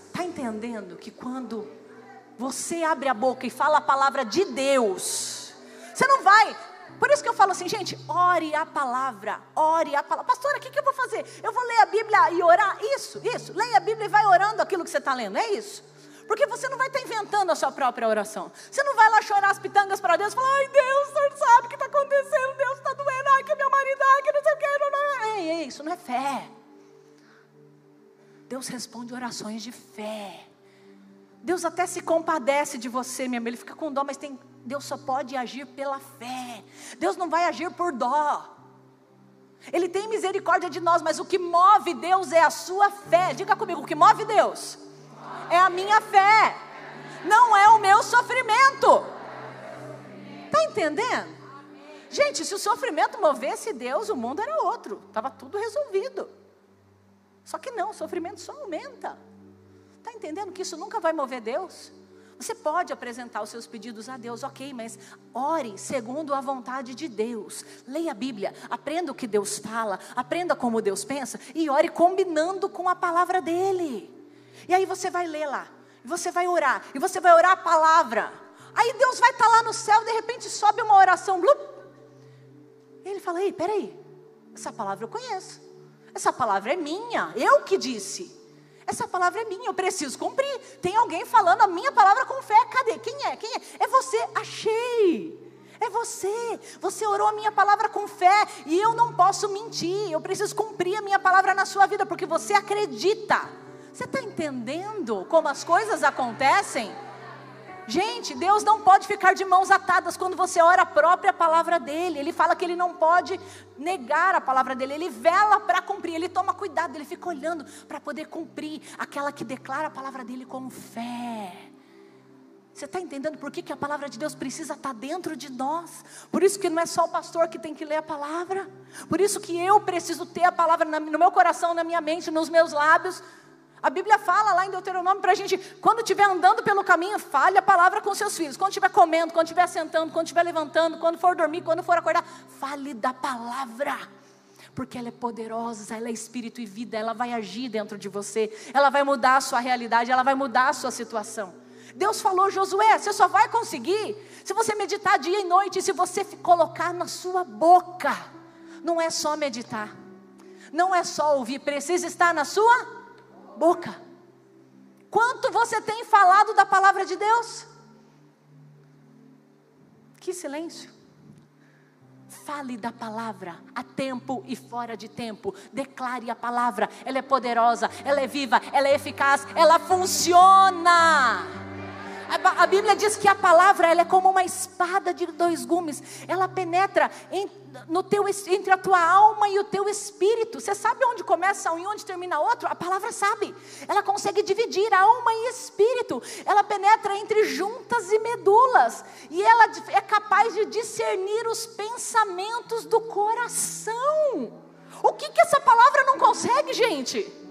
Está entendendo que quando você abre a boca e fala a palavra de Deus, você não vai. Por isso que eu falo assim, gente, ore a palavra, ore a palavra. Pastora, o que, que eu vou fazer? Eu vou ler a Bíblia e orar? Isso, isso. Leia a Bíblia e vai orando aquilo que você está lendo, é isso. Porque você não vai estar inventando a sua própria oração. Você não vai lá chorar as pitangas para Deus e falar: ai Deus, o senhor sabe o que está acontecendo, Deus está doendo, ai que meu marido, ai que não sei o que. Não, não. Ei, ei, isso não é fé. Deus responde orações de fé. Deus até se compadece de você, minha Ele fica com dó, mas tem, Deus só pode agir pela fé. Deus não vai agir por dó. Ele tem misericórdia de nós, mas o que move Deus é a sua fé. Diga comigo, o que move Deus é a minha fé, não é o meu sofrimento. Está entendendo? Gente, se o sofrimento movesse Deus, o mundo era outro, estava tudo resolvido. Só que não, o sofrimento só aumenta. Está entendendo que isso nunca vai mover Deus? Você pode apresentar os seus pedidos a Deus, ok, mas ore segundo a vontade de Deus. Leia a Bíblia, aprenda o que Deus fala, aprenda como Deus pensa e ore combinando com a palavra dEle. E aí você vai ler lá, e você vai orar, e você vai orar a palavra. Aí Deus vai estar tá lá no céu, de repente sobe uma oração, blup. E ele fala: Ei, peraí, essa palavra eu conheço, essa palavra é minha, eu que disse. Essa palavra é minha, eu preciso cumprir. Tem alguém falando a minha palavra com fé. Cadê? Quem é? Quem é? É você. Achei. É você. Você orou a minha palavra com fé e eu não posso mentir. Eu preciso cumprir a minha palavra na sua vida porque você acredita. Você está entendendo como as coisas acontecem? Gente, Deus não pode ficar de mãos atadas quando você ora a própria palavra dele. Ele fala que ele não pode negar a palavra dele, ele vela para cumprir, ele toma cuidado, ele fica olhando para poder cumprir aquela que declara a palavra dele com fé. Você está entendendo por que, que a palavra de Deus precisa estar tá dentro de nós? Por isso que não é só o pastor que tem que ler a palavra. Por isso que eu preciso ter a palavra no meu coração, na minha mente, nos meus lábios a Bíblia fala lá em Deuteronômio para a gente, quando estiver andando pelo caminho, fale a palavra com seus filhos. Quando estiver comendo, quando estiver sentando, quando estiver levantando, quando for dormir, quando for acordar, fale da palavra. porque ela é poderosa, ela é espírito e vida, ela vai agir dentro de você, ela vai mudar a sua realidade, ela vai mudar a sua situação. Deus falou, Josué, você só vai conseguir se você meditar dia e noite, se você colocar na sua boca. Não é só meditar, não é só ouvir, precisa estar na sua boca. Quanto você tem falado da palavra de Deus? Que silêncio. Fale da palavra a tempo e fora de tempo. Declare a palavra. Ela é poderosa, ela é viva, ela é eficaz, ela funciona. A, Bíblia diz que a palavra ela é como uma espada de dois gumes. Ela penetra em, no teu, entre a tua alma e o teu espírito. Você sabe onde começa um e onde termina outro? A palavra sabe. Ela consegue dividir alma e espírito. Ela penetra entre juntas e medulas. E ela é capaz de discernir os pensamentos do coração. O que, que essa palavra não consegue, gente?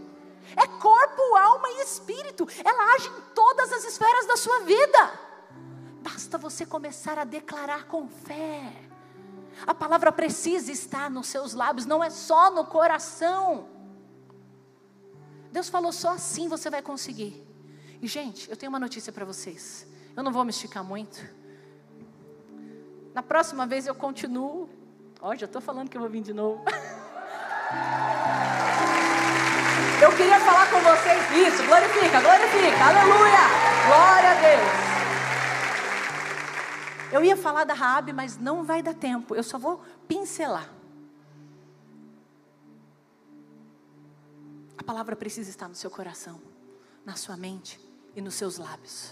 É corpo, alma espírito. Ela age em todas as esferas da sua vida. Basta você começar a declarar com fé. A palavra precisa estar nos seus lábios, não é só no coração. Deus falou só assim você vai conseguir. E gente, eu tenho uma notícia para vocês. Eu não vou me esticar muito. Na próxima vez eu continuo. Ó, oh, já estou falando que eu vou vir de novo. [laughs] Eu queria falar com vocês isso. Glorifica, glorifica. Aleluia. Glória a Deus. Eu ia falar da Raabe, mas não vai dar tempo. Eu só vou pincelar. A palavra precisa estar no seu coração, na sua mente e nos seus lábios,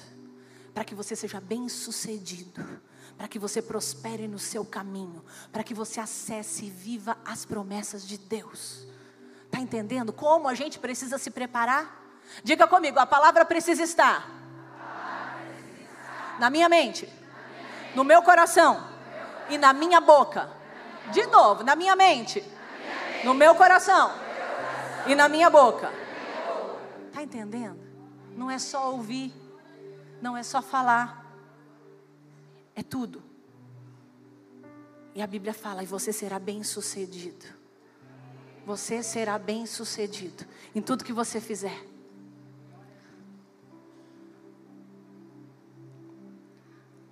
para que você seja bem-sucedido, para que você prospere no seu caminho, para que você acesse e viva as promessas de Deus. Está entendendo como a gente precisa se preparar? Diga comigo, a palavra precisa estar, na minha mente, no meu coração e na minha boca. De novo, na minha mente, no meu coração e na minha boca. Está entendendo? Não é só ouvir, não é só falar, é tudo. E a Bíblia fala: e você será bem sucedido você será bem sucedido em tudo que você fizer.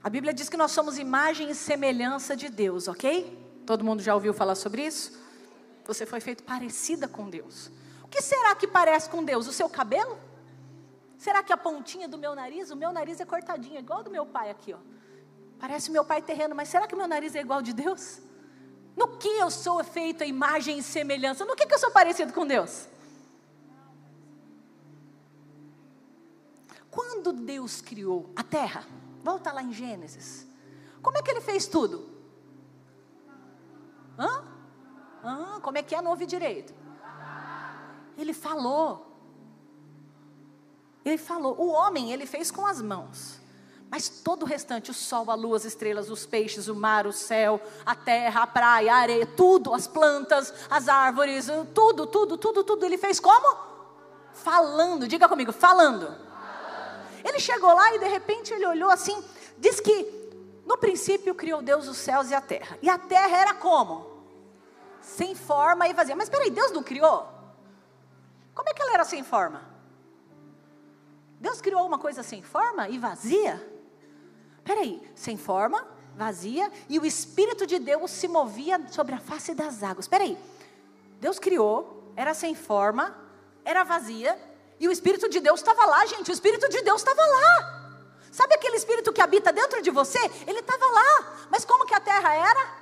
A Bíblia diz que nós somos imagem e semelhança de Deus, ok? Todo mundo já ouviu falar sobre isso? Você foi feito parecida com Deus. O que será que parece com Deus? O seu cabelo? Será que a pontinha do meu nariz? O meu nariz é cortadinho, igual do meu pai aqui, ó. Parece meu pai terreno, mas será que meu nariz é igual de Deus? No que eu sou feito a imagem e semelhança? No que, que eu sou parecido com Deus? Quando Deus criou a terra, volta lá em Gênesis, como é que ele fez tudo? Hã? Hã? Como é que é? Não direito. Ele falou. Ele falou. O homem, ele fez com as mãos. Mas todo o restante, o sol, a lua, as estrelas, os peixes, o mar, o céu, a terra, a praia, a areia, tudo, as plantas, as árvores, tudo, tudo, tudo, tudo, ele fez como? Falando, diga comigo, falando. Ele chegou lá e de repente ele olhou assim, diz que no princípio criou Deus os céus e a terra. E a terra era como? Sem forma e vazia. Mas peraí, Deus não criou? Como é que ela era sem forma? Deus criou uma coisa sem forma e vazia? Peraí, sem forma, vazia, e o Espírito de Deus se movia sobre a face das águas. Peraí, Deus criou, era sem forma, era vazia, e o Espírito de Deus estava lá, gente, o Espírito de Deus estava lá. Sabe aquele Espírito que habita dentro de você? Ele estava lá, mas como que a terra era?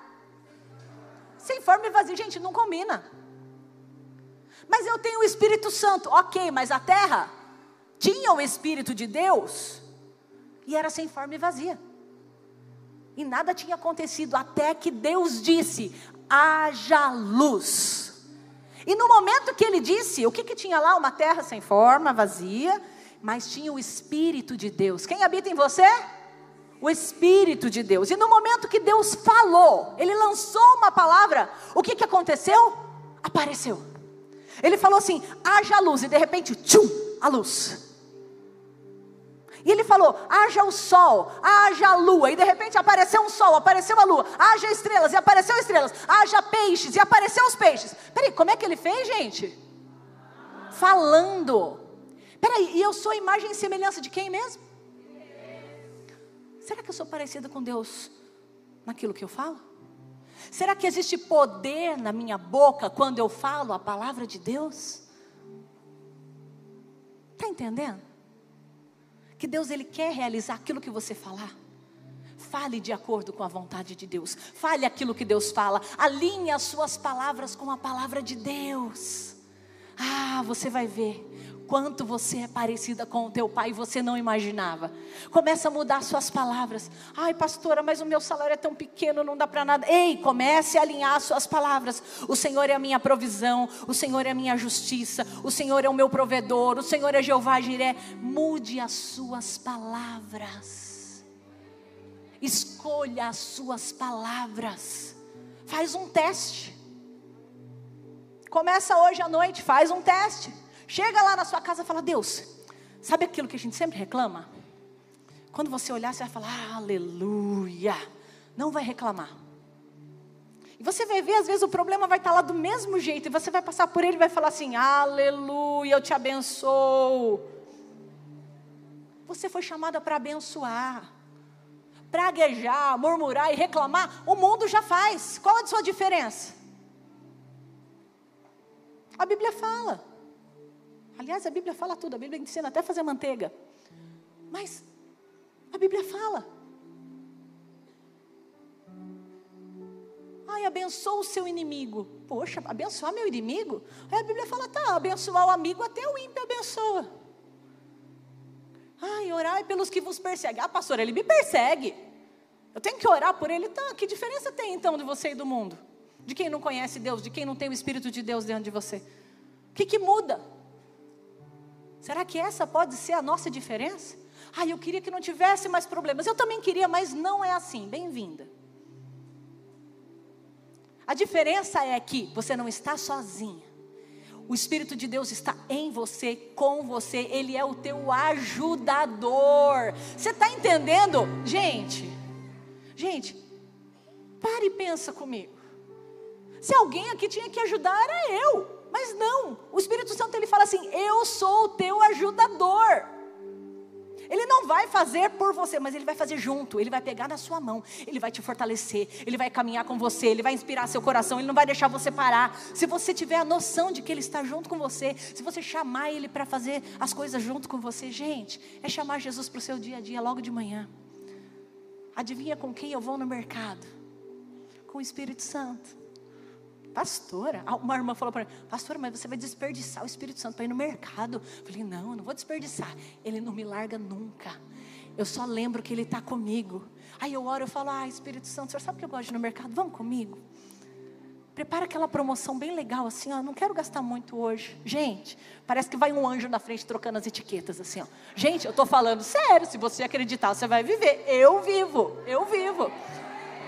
Sem forma e vazia, gente, não combina. Mas eu tenho o Espírito Santo, ok, mas a terra tinha o Espírito de Deus? E era sem forma e vazia. E nada tinha acontecido até que Deus disse: haja luz. E no momento que ele disse, o que, que tinha lá? Uma terra sem forma, vazia, mas tinha o Espírito de Deus. Quem habita em você? O Espírito de Deus. E no momento que Deus falou, ele lançou uma palavra, o que, que aconteceu? Apareceu. Ele falou assim: haja luz, e de repente, tchum, a luz. E ele falou: haja o sol, haja a lua. E de repente apareceu um sol, apareceu a lua. Haja estrelas e apareceu estrelas. Haja peixes e apareceu os peixes. Como é que ele fez, gente? Falando. Peraí, e eu sou imagem e semelhança de quem mesmo? Será que eu sou parecida com Deus naquilo que eu falo? Será que existe poder na minha boca quando eu falo a palavra de Deus? Está entendendo? Que Deus ele quer realizar aquilo que você falar. Fale de acordo com a vontade de Deus. Fale aquilo que Deus fala. Alinhe as suas palavras com a palavra de Deus. Ah, você vai ver quanto você é parecida com o teu pai e você não imaginava. Começa a mudar suas palavras. Ai, pastora, mas o meu salário é tão pequeno, não dá para nada. Ei, comece a alinhar suas palavras. O Senhor é a minha provisão, o Senhor é a minha justiça, o Senhor é o meu provedor, o Senhor é Jeová Jiré. Mude as suas palavras. Escolha as suas palavras. Faz um teste. Começa hoje à noite, faz um teste. Chega lá na sua casa e fala: Deus, sabe aquilo que a gente sempre reclama? Quando você olhar, você vai falar: Aleluia. Não vai reclamar. E você vai ver, às vezes o problema vai estar lá do mesmo jeito, e você vai passar por ele e vai falar assim: Aleluia, eu te abençoo. Você foi chamada para abençoar, praguejar, murmurar e reclamar. O mundo já faz. Qual a sua diferença? A Bíblia fala. Aliás, a Bíblia fala tudo, a Bíblia ensina até fazer manteiga. Mas a Bíblia fala. Ai, abençoa o seu inimigo. Poxa, abençoar meu inimigo? Aí a Bíblia fala, tá, abençoar o amigo até o ímpio abençoa. Ai, orar pelos que vos perseguem. Ah, pastor, ele me persegue. Eu tenho que orar por ele. Tá, que diferença tem então de você e do mundo? De quem não conhece Deus, de quem não tem o Espírito de Deus dentro de você? O que, que muda? Será que essa pode ser a nossa diferença? Ah, eu queria que não tivesse mais problemas. Eu também queria, mas não é assim. Bem-vinda. A diferença é que você não está sozinha. O Espírito de Deus está em você, com você. Ele é o teu ajudador. Você está entendendo? Gente, gente, pare e pensa comigo. Se alguém aqui tinha que ajudar, era eu. Mas não, o Espírito Santo ele fala assim: Eu sou o teu ajudador. Ele não vai fazer por você, mas ele vai fazer junto. Ele vai pegar na sua mão, ele vai te fortalecer, ele vai caminhar com você, ele vai inspirar seu coração, ele não vai deixar você parar. Se você tiver a noção de que ele está junto com você, se você chamar ele para fazer as coisas junto com você, gente, é chamar Jesus para o seu dia a dia logo de manhã. Adivinha com quem eu vou no mercado? Com o Espírito Santo. Pastora, uma irmã falou para mim, pastora, mas você vai desperdiçar o Espírito Santo para ir no mercado. Eu falei, não, eu não vou desperdiçar. Ele não me larga nunca. Eu só lembro que Ele está comigo. Aí eu oro, eu falo, ah, Espírito Santo, o senhor sabe que eu gosto de ir no mercado? Vamos comigo. Prepara aquela promoção bem legal assim, ó. Não quero gastar muito hoje. Gente, parece que vai um anjo na frente trocando as etiquetas assim, ó. Gente, eu estou falando sério. Se você acreditar, você vai viver. Eu vivo, eu vivo.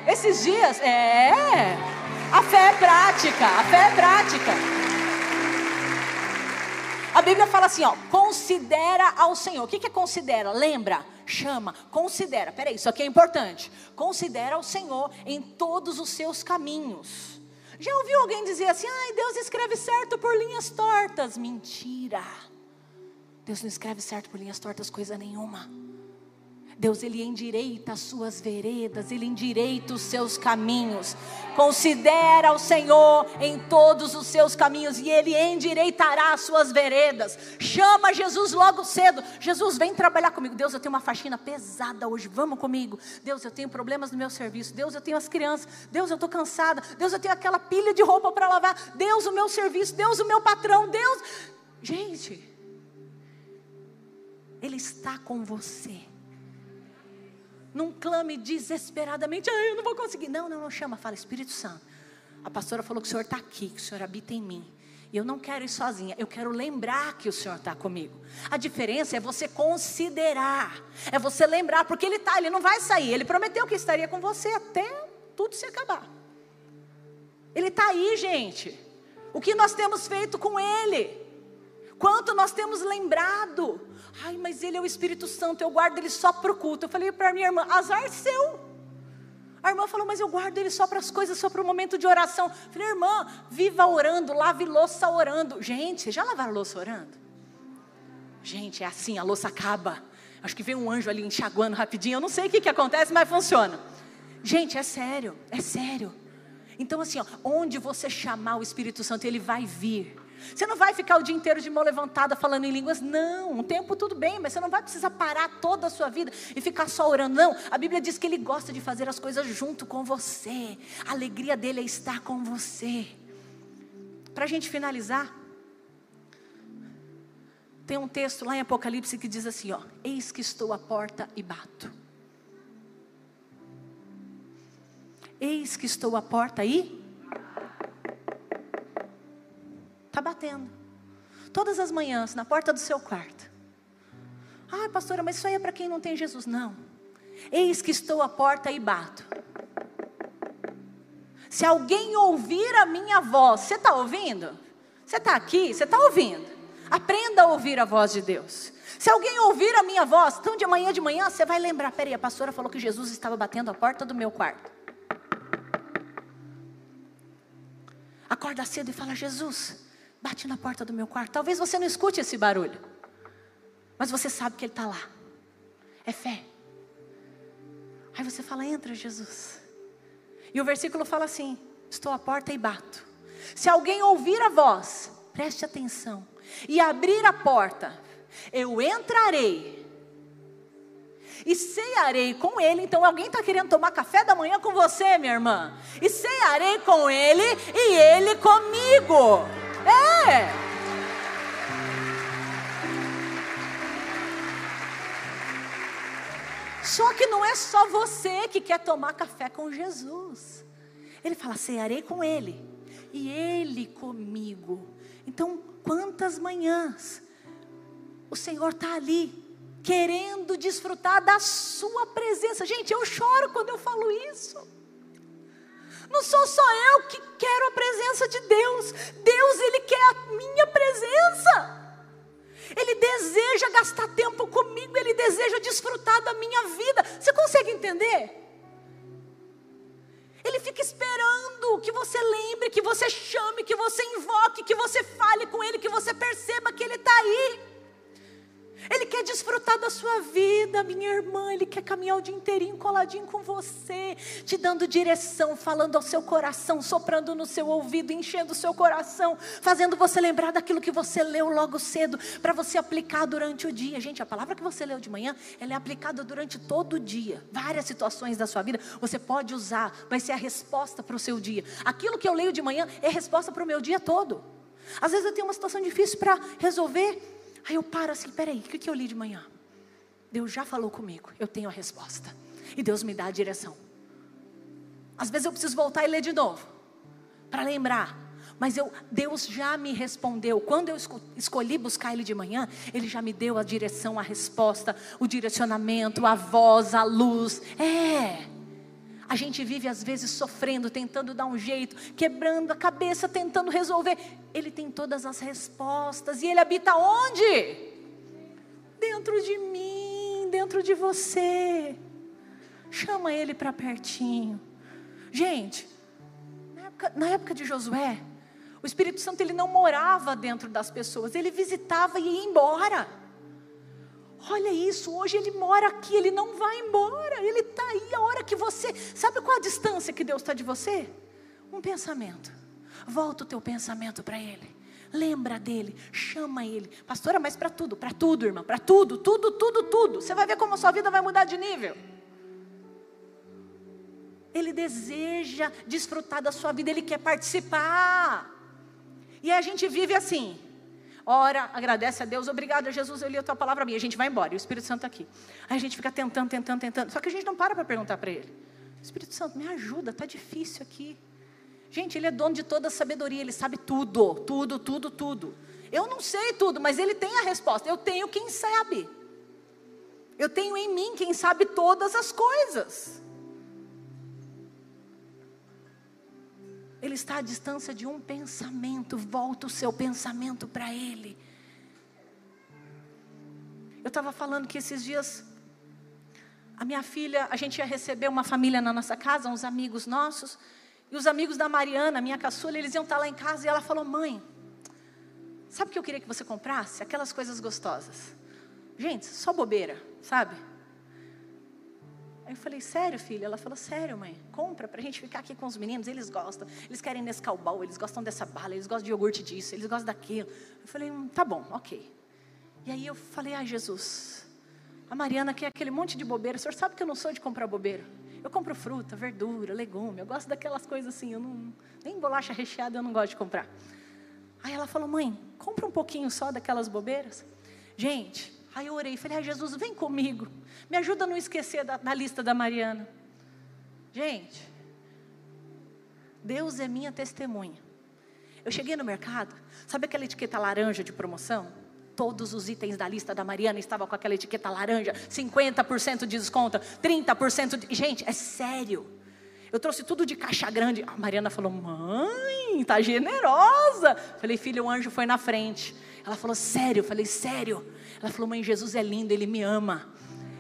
Esses dias, é. A fé é prática, a fé é prática. A Bíblia fala assim, ó, considera ao Senhor. O que, que é considera? Lembra? Chama, considera. Peraí, isso aqui é importante. Considera ao Senhor em todos os seus caminhos. Já ouviu alguém dizer assim, ai, Deus escreve certo por linhas tortas? Mentira. Deus não escreve certo por linhas tortas coisa nenhuma. Deus, Ele endireita as suas veredas, Ele endireita os seus caminhos. Considera o Senhor em todos os seus caminhos e Ele endireitará as suas veredas. Chama Jesus logo cedo. Jesus, vem trabalhar comigo. Deus, eu tenho uma faxina pesada hoje, vamos comigo. Deus, eu tenho problemas no meu serviço. Deus, eu tenho as crianças. Deus, eu estou cansada. Deus, eu tenho aquela pilha de roupa para lavar. Deus, o meu serviço. Deus, o meu patrão. Deus. Gente, Ele está com você. Não clame desesperadamente, ah, eu não vou conseguir. Não, não, não chama, fala, Espírito Santo. A pastora falou que o Senhor está aqui, que o Senhor habita em mim. E eu não quero ir sozinha, eu quero lembrar que o Senhor está comigo. A diferença é você considerar, é você lembrar, porque Ele está, Ele não vai sair. Ele prometeu que estaria com você até tudo se acabar. Ele está aí, gente. O que nós temos feito com Ele? Quanto nós temos lembrado? Ai, mas ele é o Espírito Santo, eu guardo ele só para o culto. Eu falei para minha irmã: azar seu. A irmã falou, mas eu guardo ele só para as coisas, só para o momento de oração. Falei, irmã, viva orando, lave louça orando. Gente, vocês já lavaram louça orando? Gente, é assim, a louça acaba. Acho que vem um anjo ali enxaguando rapidinho. Eu não sei o que, que acontece, mas funciona. Gente, é sério, é sério. Então, assim, ó, onde você chamar o Espírito Santo, ele vai vir. Você não vai ficar o dia inteiro de mão levantada falando em línguas, não. Um tempo tudo bem, mas você não vai precisar parar toda a sua vida e ficar só orando, não. A Bíblia diz que Ele gosta de fazer as coisas junto com você. A alegria dele é estar com você. Para a gente finalizar, tem um texto lá em Apocalipse que diz assim: ó, Eis que estou à porta e bato. Eis que estou à porta e está batendo. Todas as manhãs, na porta do seu quarto. Ah, pastora, mas isso aí é para quem não tem Jesus. Não. Eis que estou à porta e bato. Se alguém ouvir a minha voz, você está ouvindo? Você está aqui? Você está ouvindo? Aprenda a ouvir a voz de Deus. Se alguém ouvir a minha voz, então de manhã de manhã você vai lembrar: peraí, a pastora falou que Jesus estava batendo a porta do meu quarto. Acorda cedo e fala: Jesus, bate na porta do meu quarto. Talvez você não escute esse barulho, mas você sabe que Ele está lá. É fé. Aí você fala: entra, Jesus. E o versículo fala assim: estou à porta e bato. Se alguém ouvir a voz, preste atenção e abrir a porta, eu entrarei e cearei com ele. Então, alguém está querendo tomar café da manhã com você, minha irmã? E cearei com ele e ele comigo. É. Só que não é só você que quer tomar café com Jesus. Ele fala: cearei com ele e ele comigo. Então, quantas manhãs o Senhor está ali, querendo desfrutar da Sua presença. Gente, eu choro quando eu falo isso. Não sou só eu que quero a presença de Deus, Deus, Ele quer a minha presença. Ele deseja gastar tempo comigo, Ele deseja desfrutar da minha vida. Você consegue entender? Ele fica esperando que você lembre, que você chame, que você invoque, que você fale com Ele, que você perceba que Ele está aí. Ele quer desfrutar da sua vida, minha irmã. Ele quer caminhar o dia inteirinho coladinho com você, te dando direção, falando ao seu coração, soprando no seu ouvido, enchendo o seu coração, fazendo você lembrar daquilo que você leu logo cedo, para você aplicar durante o dia. Gente, a palavra que você leu de manhã, ela é aplicada durante todo o dia. Várias situações da sua vida você pode usar, vai ser a resposta para o seu dia. Aquilo que eu leio de manhã é resposta para o meu dia todo. Às vezes eu tenho uma situação difícil para resolver. Aí eu paro assim, peraí, o que, que eu li de manhã? Deus já falou comigo, eu tenho a resposta. E Deus me dá a direção. Às vezes eu preciso voltar e ler de novo, para lembrar. Mas eu, Deus já me respondeu. Quando eu escolhi buscar Ele de manhã, Ele já me deu a direção, a resposta, o direcionamento, a voz, a luz. É. A gente vive às vezes sofrendo, tentando dar um jeito, quebrando a cabeça, tentando resolver. Ele tem todas as respostas e ele habita onde? Dentro de mim, dentro de você. Chama ele para pertinho. Gente, na época, na época de Josué, o Espírito Santo ele não morava dentro das pessoas, ele visitava e ia embora. Olha isso, hoje ele mora aqui, ele não vai embora, ele está aí a hora que você. Sabe qual a distância que Deus está de você? Um pensamento. Volta o teu pensamento para Ele. Lembra dele, chama ele. Pastora, mas para tudo, para tudo, irmão, para tudo, tudo, tudo, tudo. Você vai ver como a sua vida vai mudar de nível. Ele deseja desfrutar da sua vida, ele quer participar. E a gente vive assim ora, agradece a Deus, obrigado Jesus, eu li a tua palavra minha, a gente vai embora, e o Espírito Santo está aqui. Aí a gente fica tentando, tentando, tentando, só que a gente não para para perguntar para ele. Espírito Santo, me ajuda, está difícil aqui. Gente, ele é dono de toda a sabedoria, ele sabe tudo, tudo, tudo, tudo. Eu não sei tudo, mas ele tem a resposta. Eu tenho quem sabe. Eu tenho em mim quem sabe todas as coisas. Ele está à distância de um pensamento. Volta o seu pensamento para Ele. Eu estava falando que esses dias a minha filha, a gente ia receber uma família na nossa casa, uns amigos nossos, e os amigos da Mariana, minha caçula, eles iam estar lá em casa e ela falou: Mãe, sabe o que eu queria que você comprasse? Aquelas coisas gostosas. Gente, só bobeira, sabe? Aí eu falei, sério, filha? Ela falou, sério, mãe, compra para a gente ficar aqui com os meninos, eles gostam, eles querem nesse calbal, eles gostam dessa bala, eles gostam de iogurte disso, eles gostam daquilo. Eu falei, hum, tá bom, ok. E aí eu falei, ai Jesus, a Mariana quer aquele monte de bobeira, o senhor sabe que eu não sou de comprar bobeira. Eu compro fruta, verdura, legume, eu gosto daquelas coisas assim, eu não, nem bolacha recheada eu não gosto de comprar. Aí ela falou, mãe, compra um pouquinho só daquelas bobeiras. Gente, Aí eu orei, falei, ah, Jesus, vem comigo, me ajuda a não esquecer da, da lista da Mariana. Gente, Deus é minha testemunha. Eu cheguei no mercado, sabe aquela etiqueta laranja de promoção? Todos os itens da lista da Mariana estavam com aquela etiqueta laranja, 50% de desconto, 30% de. Gente, é sério. Eu trouxe tudo de caixa grande. A Mariana falou: Mãe, tá generosa. Falei, filho, o anjo foi na frente. Ela falou: Sério? Eu falei: Sério. Ela falou: Mãe, Jesus é lindo, ele me ama.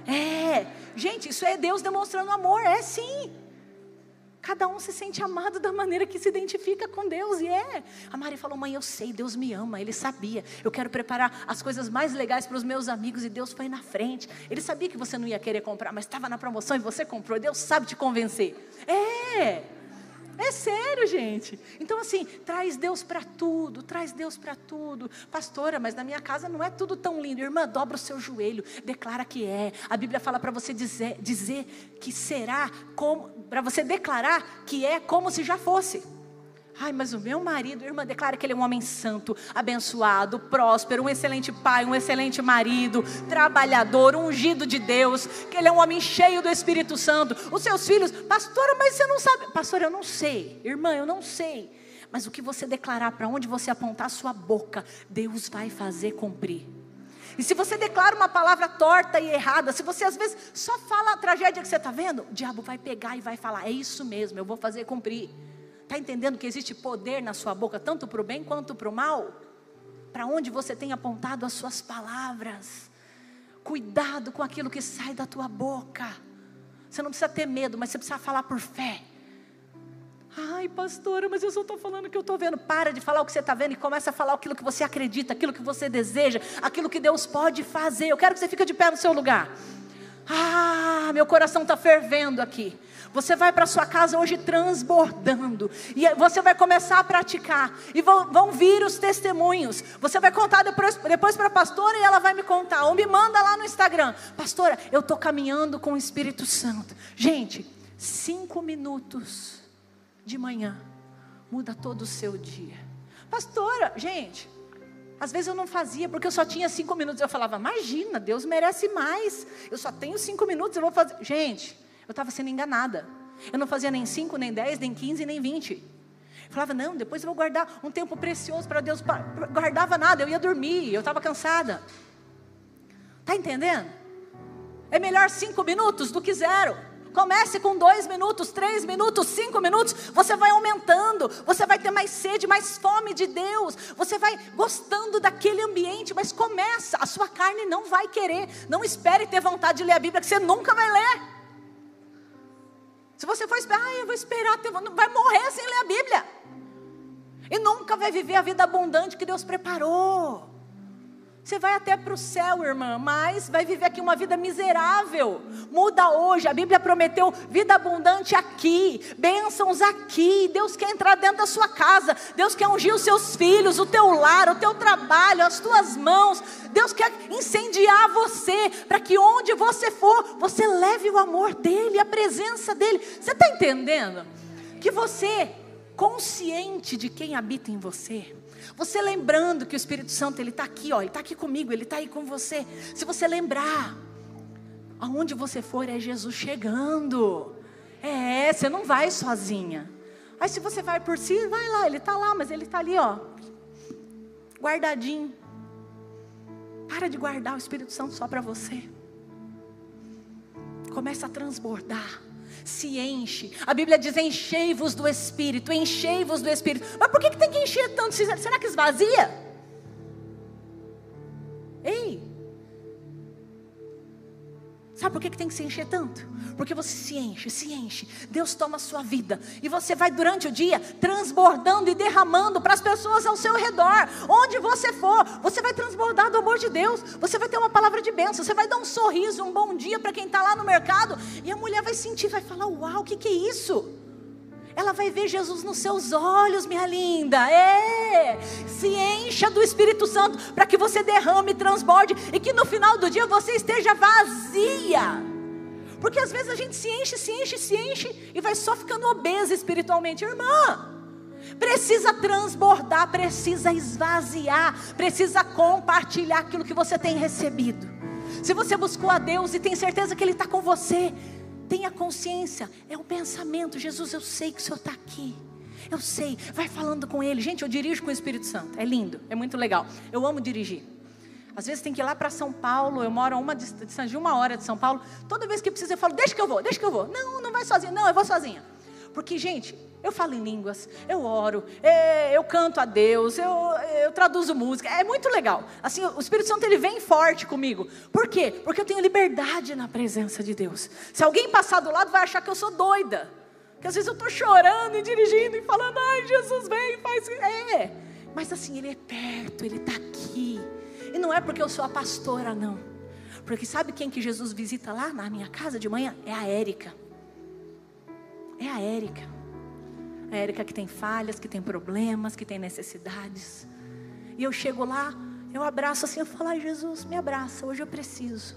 É, gente, isso é Deus demonstrando amor, é sim. Cada um se sente amado da maneira que se identifica com Deus, e é. A Mari falou: Mãe, eu sei, Deus me ama, Ele sabia. Eu quero preparar as coisas mais legais para os meus amigos, e Deus foi na frente. Ele sabia que você não ia querer comprar, mas estava na promoção e você comprou, Deus sabe te convencer. É. É sério, gente. Então, assim, traz Deus para tudo, traz Deus para tudo. Pastora, mas na minha casa não é tudo tão lindo. Irmã, dobra o seu joelho, declara que é. A Bíblia fala para você dizer, dizer que será para você declarar que é como se já fosse. Ai, mas o meu marido, irmã, declara que ele é um homem santo, abençoado, próspero, um excelente pai, um excelente marido, trabalhador, ungido de Deus, que ele é um homem cheio do Espírito Santo. Os seus filhos, pastora, mas você não sabe. Pastora, eu não sei. Irmã, eu não sei. Mas o que você declarar, para onde você apontar a sua boca, Deus vai fazer cumprir. E se você declara uma palavra torta e errada, se você às vezes só fala a tragédia que você está vendo, o diabo vai pegar e vai falar: é isso mesmo, eu vou fazer cumprir. Está entendendo que existe poder na sua boca, tanto para o bem quanto para o mal? Para onde você tem apontado as suas palavras? Cuidado com aquilo que sai da tua boca. Você não precisa ter medo, mas você precisa falar por fé. Ai, pastora, mas eu só estou falando o que eu estou vendo. Para de falar o que você está vendo e começa a falar aquilo que você acredita, aquilo que você deseja, aquilo que Deus pode fazer. Eu quero que você fique de pé no seu lugar. Ah, meu coração está fervendo aqui. Você vai para sua casa hoje transbordando. E você vai começar a praticar. E vão, vão vir os testemunhos. Você vai contar depois, depois para a pastora e ela vai me contar. Ou me manda lá no Instagram. Pastora, eu estou caminhando com o Espírito Santo. Gente, cinco minutos de manhã muda todo o seu dia. Pastora, gente, às vezes eu não fazia, porque eu só tinha cinco minutos. Eu falava, imagina, Deus merece mais. Eu só tenho cinco minutos, eu vou fazer. Gente, eu estava sendo enganada. Eu não fazia nem cinco, nem dez, nem quinze, nem vinte. Eu falava, não, depois eu vou guardar um tempo precioso para Deus. Guardava nada, eu ia dormir, eu estava cansada. Está entendendo? É melhor cinco minutos do que zero. Comece com dois minutos, três minutos, cinco minutos. Você vai aumentando. Você vai ter mais sede, mais fome de Deus. Você vai gostando daquele ambiente. Mas começa. A sua carne não vai querer. Não espere ter vontade de ler a Bíblia, que você nunca vai ler. Se você for esperar, ah, eu vou esperar, vai morrer sem ler a Bíblia. E nunca vai viver a vida abundante que Deus preparou. Você vai até para o céu, irmã, mas vai viver aqui uma vida miserável. Muda hoje. A Bíblia prometeu vida abundante aqui, bênçãos aqui. Deus quer entrar dentro da sua casa. Deus quer ungir os seus filhos, o teu lar, o teu trabalho, as tuas mãos. Deus quer incendiar você, para que onde você for, você leve o amor dEle, a presença dEle. Você está entendendo? Que você, consciente de quem habita em você, você lembrando que o Espírito Santo ele está aqui, ó, ele está aqui comigo, ele está aí com você. Se você lembrar, aonde você for é Jesus chegando. É, você não vai sozinha. Aí se você vai por si, vai lá, ele está lá, mas ele está ali, ó, guardadinho. Para de guardar o Espírito Santo só para você. Começa a transbordar se enche. A Bíblia diz: enchei-vos do Espírito, enchei-vos do Espírito. Mas por que, que tem que encher tanto? Será que esvazia? Sabe por que, que tem que se encher tanto? Porque você se enche, se enche. Deus toma a sua vida. E você vai durante o dia transbordando e derramando para as pessoas ao seu redor. Onde você for, você vai transbordar do amor de Deus. Você vai ter uma palavra de bênção. Você vai dar um sorriso, um bom dia para quem está lá no mercado. E a mulher vai sentir, vai falar: Uau, o que, que é isso? Ela vai ver Jesus nos seus olhos, minha linda. É! Se encha do Espírito Santo para que você derrame, transborde e que no final do dia você esteja vazia. Porque às vezes a gente se enche, se enche, se enche e vai só ficando obesa espiritualmente. Irmã, precisa transbordar, precisa esvaziar, precisa compartilhar aquilo que você tem recebido. Se você buscou a Deus e tem certeza que Ele está com você, Tenha consciência, é um pensamento. Jesus, eu sei que o Senhor está aqui. Eu sei, vai falando com Ele. Gente, eu dirijo com o Espírito Santo. É lindo, é muito legal. Eu amo dirigir. Às vezes tem que ir lá para São Paulo, eu moro a uma distância de uma hora de São Paulo. Toda vez que precisa, eu falo, deixa que eu vou, deixa que eu vou. Não, não vai sozinha. Não, eu vou sozinha. Porque, gente, eu falo em línguas, eu oro, é, eu canto a Deus, eu, eu traduzo música, é muito legal. Assim, o Espírito Santo ele vem forte comigo. Por quê? Porque eu tenho liberdade na presença de Deus. Se alguém passar do lado, vai achar que eu sou doida. Que às vezes eu estou chorando e dirigindo e falando, ai, Jesus vem, faz. É. Mas assim, Ele é perto, Ele está aqui. E não é porque eu sou a pastora, não. Porque sabe quem que Jesus visita lá na minha casa de manhã? É a Érica. É a Érica. A Érica que tem falhas, que tem problemas, que tem necessidades. E eu chego lá, eu abraço assim, eu falo, ai Jesus, me abraça, hoje eu preciso.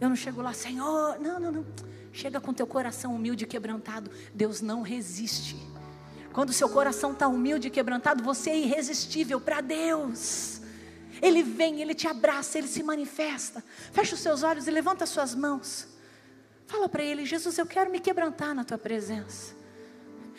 Eu não chego lá, Senhor, não, não, não. Chega com teu coração humilde e quebrantado. Deus não resiste. Quando seu coração está humilde e quebrantado, você é irresistível para Deus. Ele vem, ele te abraça, ele se manifesta. Fecha os seus olhos e levanta as suas mãos. Fala para ele, Jesus, eu quero me quebrantar na tua presença.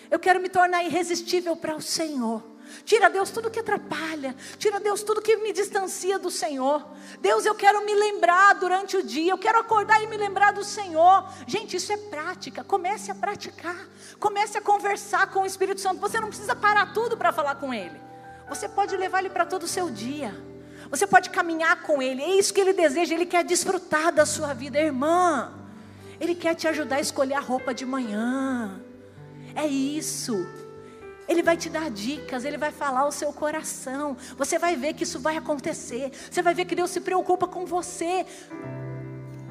Eu quero me tornar irresistível para o Senhor. Tira Deus tudo que atrapalha, tira Deus tudo que me distancia do Senhor. Deus, eu quero me lembrar durante o dia, eu quero acordar e me lembrar do Senhor. Gente, isso é prática. Comece a praticar, comece a conversar com o Espírito Santo. Você não precisa parar tudo para falar com Ele. Você pode levar Ele para todo o seu dia. Você pode caminhar com Ele. É isso que Ele deseja. Ele quer desfrutar da sua vida, irmã. Ele quer te ajudar a escolher a roupa de manhã. É isso. Ele vai te dar dicas, ele vai falar o seu coração. Você vai ver que isso vai acontecer. Você vai ver que Deus se preocupa com você.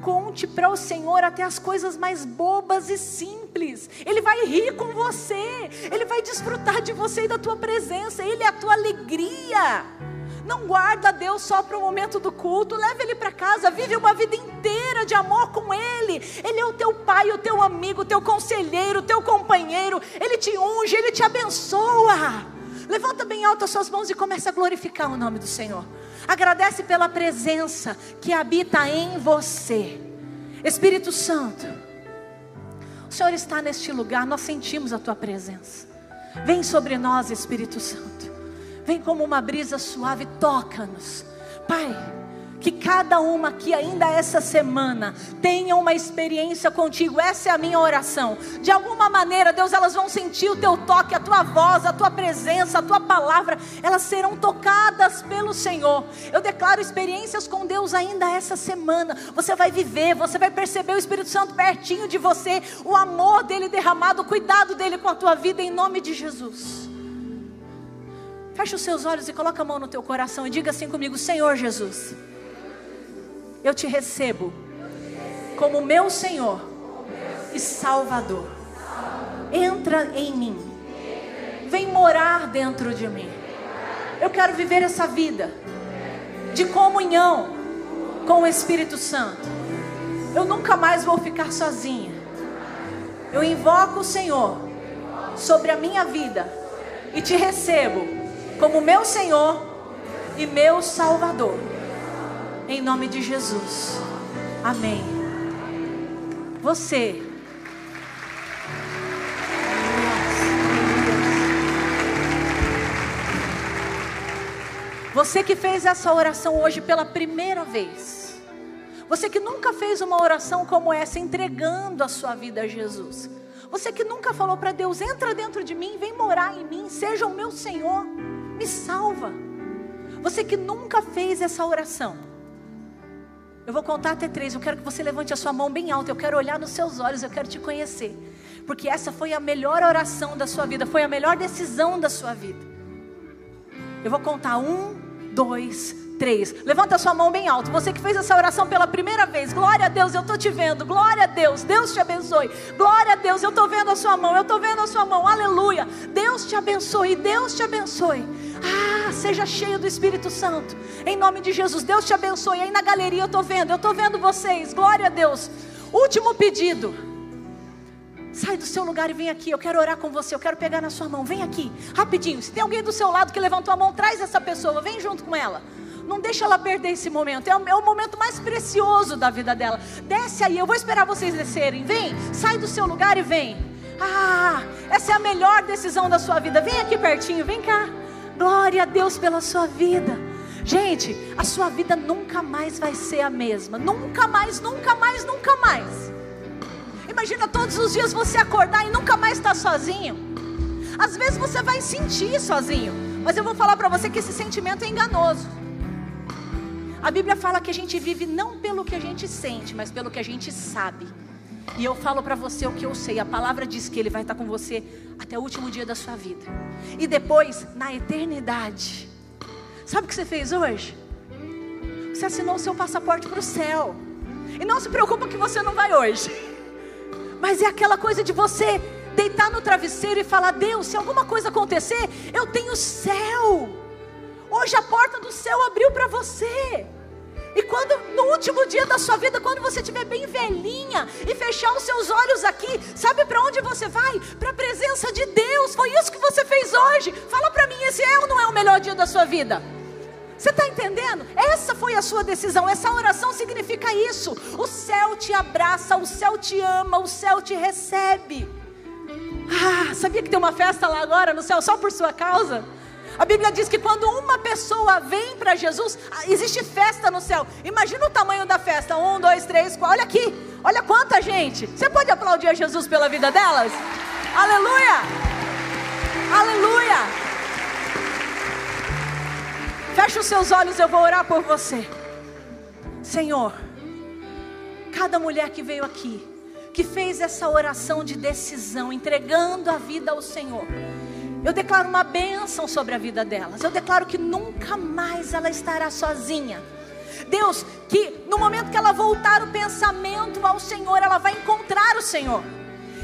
Conte para o Senhor até as coisas mais bobas e simples. Ele vai rir com você. Ele vai desfrutar de você e da tua presença. Ele é a tua alegria. Não guarda Deus só para o momento do culto, leva Ele para casa, vive uma vida inteira de amor com Ele. Ele é o teu pai, o teu amigo, o teu conselheiro, o teu companheiro. Ele te unge, Ele te abençoa. Levanta bem alto as suas mãos e começa a glorificar o nome do Senhor. Agradece pela presença que habita em você. Espírito Santo, o Senhor está neste lugar, nós sentimos a tua presença. Vem sobre nós, Espírito Santo. Vem como uma brisa suave, toca-nos. Pai, que cada uma aqui ainda essa semana tenha uma experiência contigo. Essa é a minha oração. De alguma maneira, Deus, elas vão sentir o teu toque, a tua voz, a tua presença, a tua palavra. Elas serão tocadas pelo Senhor. Eu declaro experiências com Deus ainda essa semana. Você vai viver, você vai perceber o Espírito Santo pertinho de você, o amor dele derramado, o cuidado dele com a tua vida em nome de Jesus. Feche os seus olhos e coloca a mão no teu coração e diga assim comigo: Senhor Jesus, eu te recebo como meu Senhor e Salvador. Entra em mim, vem morar dentro de mim. Eu quero viver essa vida de comunhão com o Espírito Santo. Eu nunca mais vou ficar sozinha. Eu invoco o Senhor sobre a minha vida e te recebo como meu Senhor e meu Salvador. Em nome de Jesus. Amém. Você. Você que fez essa oração hoje pela primeira vez. Você que nunca fez uma oração como essa, entregando a sua vida a Jesus. Você que nunca falou para Deus: entra dentro de mim, vem morar em mim, seja o meu Senhor me salva. Você que nunca fez essa oração, Eu vou contar até três. Eu quero que você levante a sua mão bem alta. Eu quero olhar nos seus olhos. Eu quero te conhecer. Porque essa foi a melhor oração da sua vida. Foi a melhor decisão da sua vida. Eu vou contar um, dois, três. Levanta sua mão bem alto. Você que fez essa oração pela primeira vez. Glória a Deus, eu estou te vendo. Glória a Deus. Deus te abençoe. Glória a Deus, eu estou vendo a sua mão. Eu estou vendo a sua mão. Aleluia. Deus te abençoe. Deus te abençoe. Ah, seja cheio do Espírito Santo. Em nome de Jesus, Deus te abençoe. Aí na galeria eu estou vendo, eu estou vendo vocês. Glória a Deus. Último pedido. Sai do seu lugar e vem aqui. Eu quero orar com você. Eu quero pegar na sua mão. Vem aqui, rapidinho. Se tem alguém do seu lado que levantou a mão, traz essa pessoa. Vem junto com ela. Não deixa ela perder esse momento. É o, é o momento mais precioso da vida dela. Desce aí. Eu vou esperar vocês descerem. Vem. Sai do seu lugar e vem. Ah, essa é a melhor decisão da sua vida. Vem aqui pertinho. Vem cá. Glória a Deus pela sua vida. Gente, a sua vida nunca mais vai ser a mesma. Nunca mais, nunca mais, nunca mais. Imagina todos os dias você acordar e nunca mais estar sozinho. Às vezes você vai sentir sozinho, mas eu vou falar para você que esse sentimento é enganoso. A Bíblia fala que a gente vive não pelo que a gente sente, mas pelo que a gente sabe. E eu falo para você o que eu sei. A palavra diz que Ele vai estar com você até o último dia da sua vida. E depois, na eternidade. Sabe o que você fez hoje? Você assinou o seu passaporte para o céu. E não se preocupa que você não vai hoje. [laughs] Mas é aquela coisa de você deitar no travesseiro e falar: Deus, se alguma coisa acontecer, eu tenho céu. Hoje a porta do céu abriu para você. E quando no último dia da sua vida, quando você estiver bem velhinha e fechar os seus olhos aqui, sabe para onde você vai? Para a presença de Deus. Foi isso que você fez hoje. Fala para mim, esse é ou não é o melhor dia da sua vida? Você está entendendo? Essa foi a sua decisão. Essa oração significa isso. O céu te abraça, o céu te ama, o céu te recebe. Ah, sabia que tem uma festa lá agora no céu só por sua causa? A Bíblia diz que quando uma pessoa vem para Jesus, ah, existe festa no céu. Imagina o tamanho da festa: um, dois, três, quatro. Olha aqui, olha quanta gente. Você pode aplaudir a Jesus pela vida delas? Aleluia! Aleluia! Feche os seus olhos, eu vou orar por você. Senhor, cada mulher que veio aqui, que fez essa oração de decisão, entregando a vida ao Senhor. Eu declaro uma bênção sobre a vida delas. Eu declaro que nunca mais ela estará sozinha. Deus, que no momento que ela voltar o pensamento ao Senhor, ela vai encontrar o Senhor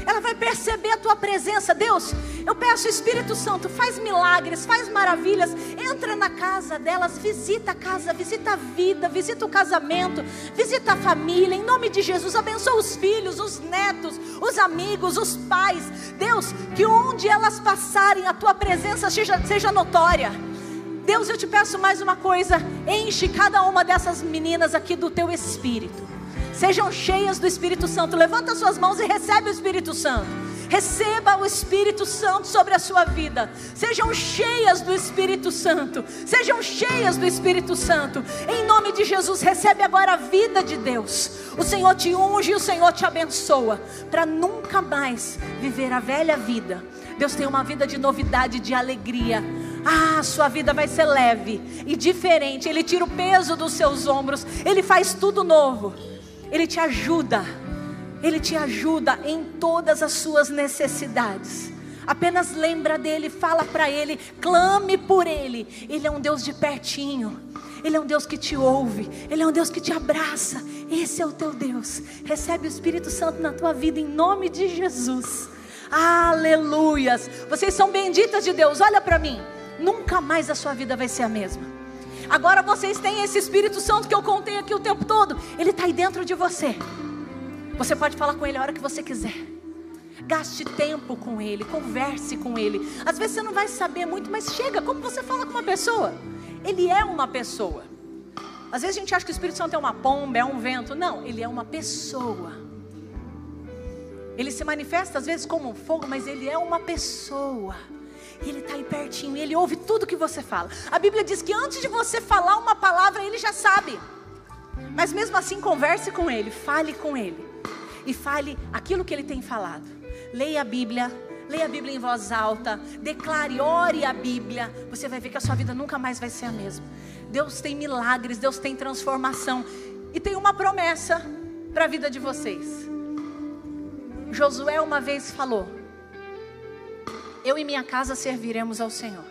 ela vai perceber a tua presença. Deus, eu peço, Espírito Santo, faz milagres, faz maravilhas, entra na casa delas, visita a casa, visita a vida, visita o casamento, visita a família, em nome de Jesus, abençoa os filhos, os netos, os amigos, os pais. Deus, que onde elas passarem, a tua presença seja, seja notória. Deus, eu te peço mais uma coisa: enche cada uma dessas meninas aqui do teu espírito. Sejam cheias do Espírito Santo. Levanta suas mãos e recebe o Espírito Santo. Receba o Espírito Santo sobre a sua vida. Sejam cheias do Espírito Santo. Sejam cheias do Espírito Santo. Em nome de Jesus, recebe agora a vida de Deus. O Senhor te unge e o Senhor te abençoa. Para nunca mais viver a velha vida. Deus tem uma vida de novidade, de alegria. Ah, sua vida vai ser leve e diferente. Ele tira o peso dos seus ombros. Ele faz tudo novo. Ele te ajuda, Ele te ajuda em todas as suas necessidades. Apenas lembra dele, fala para ele, clame por ele. Ele é um Deus de pertinho. Ele é um Deus que te ouve, Ele é um Deus que te abraça. Esse é o teu Deus. Recebe o Espírito Santo na tua vida em nome de Jesus. Aleluias. Vocês são benditas de Deus. Olha para mim. Nunca mais a sua vida vai ser a mesma. Agora vocês têm esse Espírito Santo que eu contei aqui o tempo todo. Ele está aí dentro de você. Você pode falar com ele a hora que você quiser. Gaste tempo com ele, converse com ele. Às vezes você não vai saber muito, mas chega, como você fala com uma pessoa? Ele é uma pessoa. Às vezes a gente acha que o Espírito Santo é uma pomba, é um vento. Não, ele é uma pessoa. Ele se manifesta às vezes como um fogo, mas ele é uma pessoa. Ele está aí pertinho, ele ouve tudo que você fala. A Bíblia diz que antes de você falar uma palavra, ele já sabe. Mas mesmo assim, converse com ele, fale com ele. E fale aquilo que ele tem falado. Leia a Bíblia, leia a Bíblia em voz alta, declare, ore a Bíblia. Você vai ver que a sua vida nunca mais vai ser a mesma. Deus tem milagres, Deus tem transformação. E tem uma promessa para a vida de vocês. Josué uma vez falou: Eu e minha casa serviremos ao Senhor.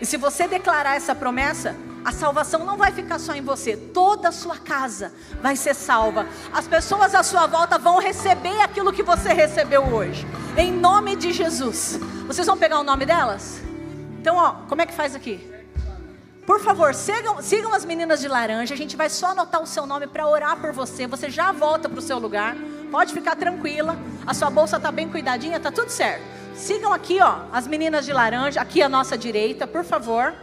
E se você declarar essa promessa, a salvação não vai ficar só em você, toda a sua casa vai ser salva. As pessoas à sua volta vão receber aquilo que você recebeu hoje, em nome de Jesus. Vocês vão pegar o nome delas? Então, ó, como é que faz aqui? Por favor, sigam, sigam as meninas de laranja. A gente vai só anotar o seu nome para orar por você. Você já volta para o seu lugar. Pode ficar tranquila. A sua bolsa está bem cuidadinha, tá tudo certo. Sigam aqui, ó, as meninas de laranja, aqui à nossa direita, por favor.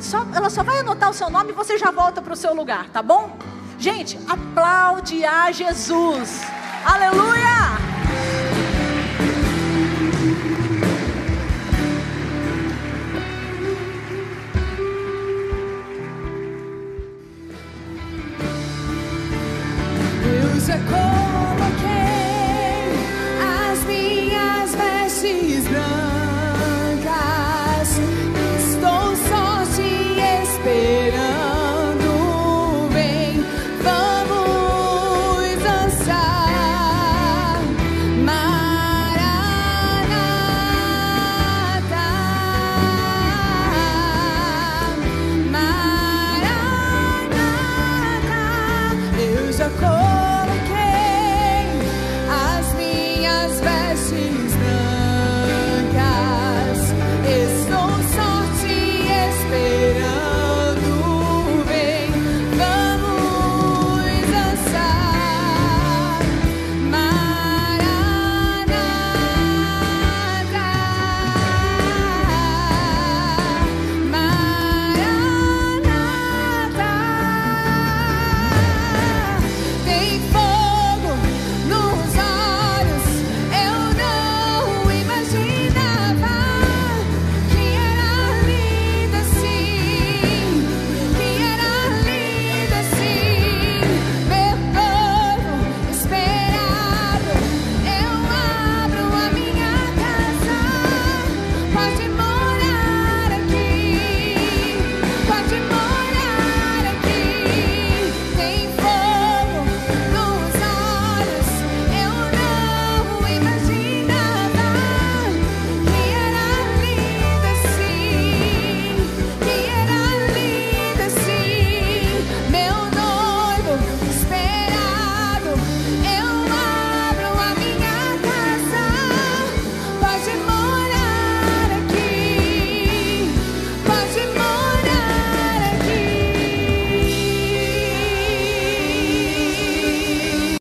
Só, ela só vai anotar o seu nome e você já volta para o seu lugar, tá bom? Gente, aplaude a Jesus. Aleluia!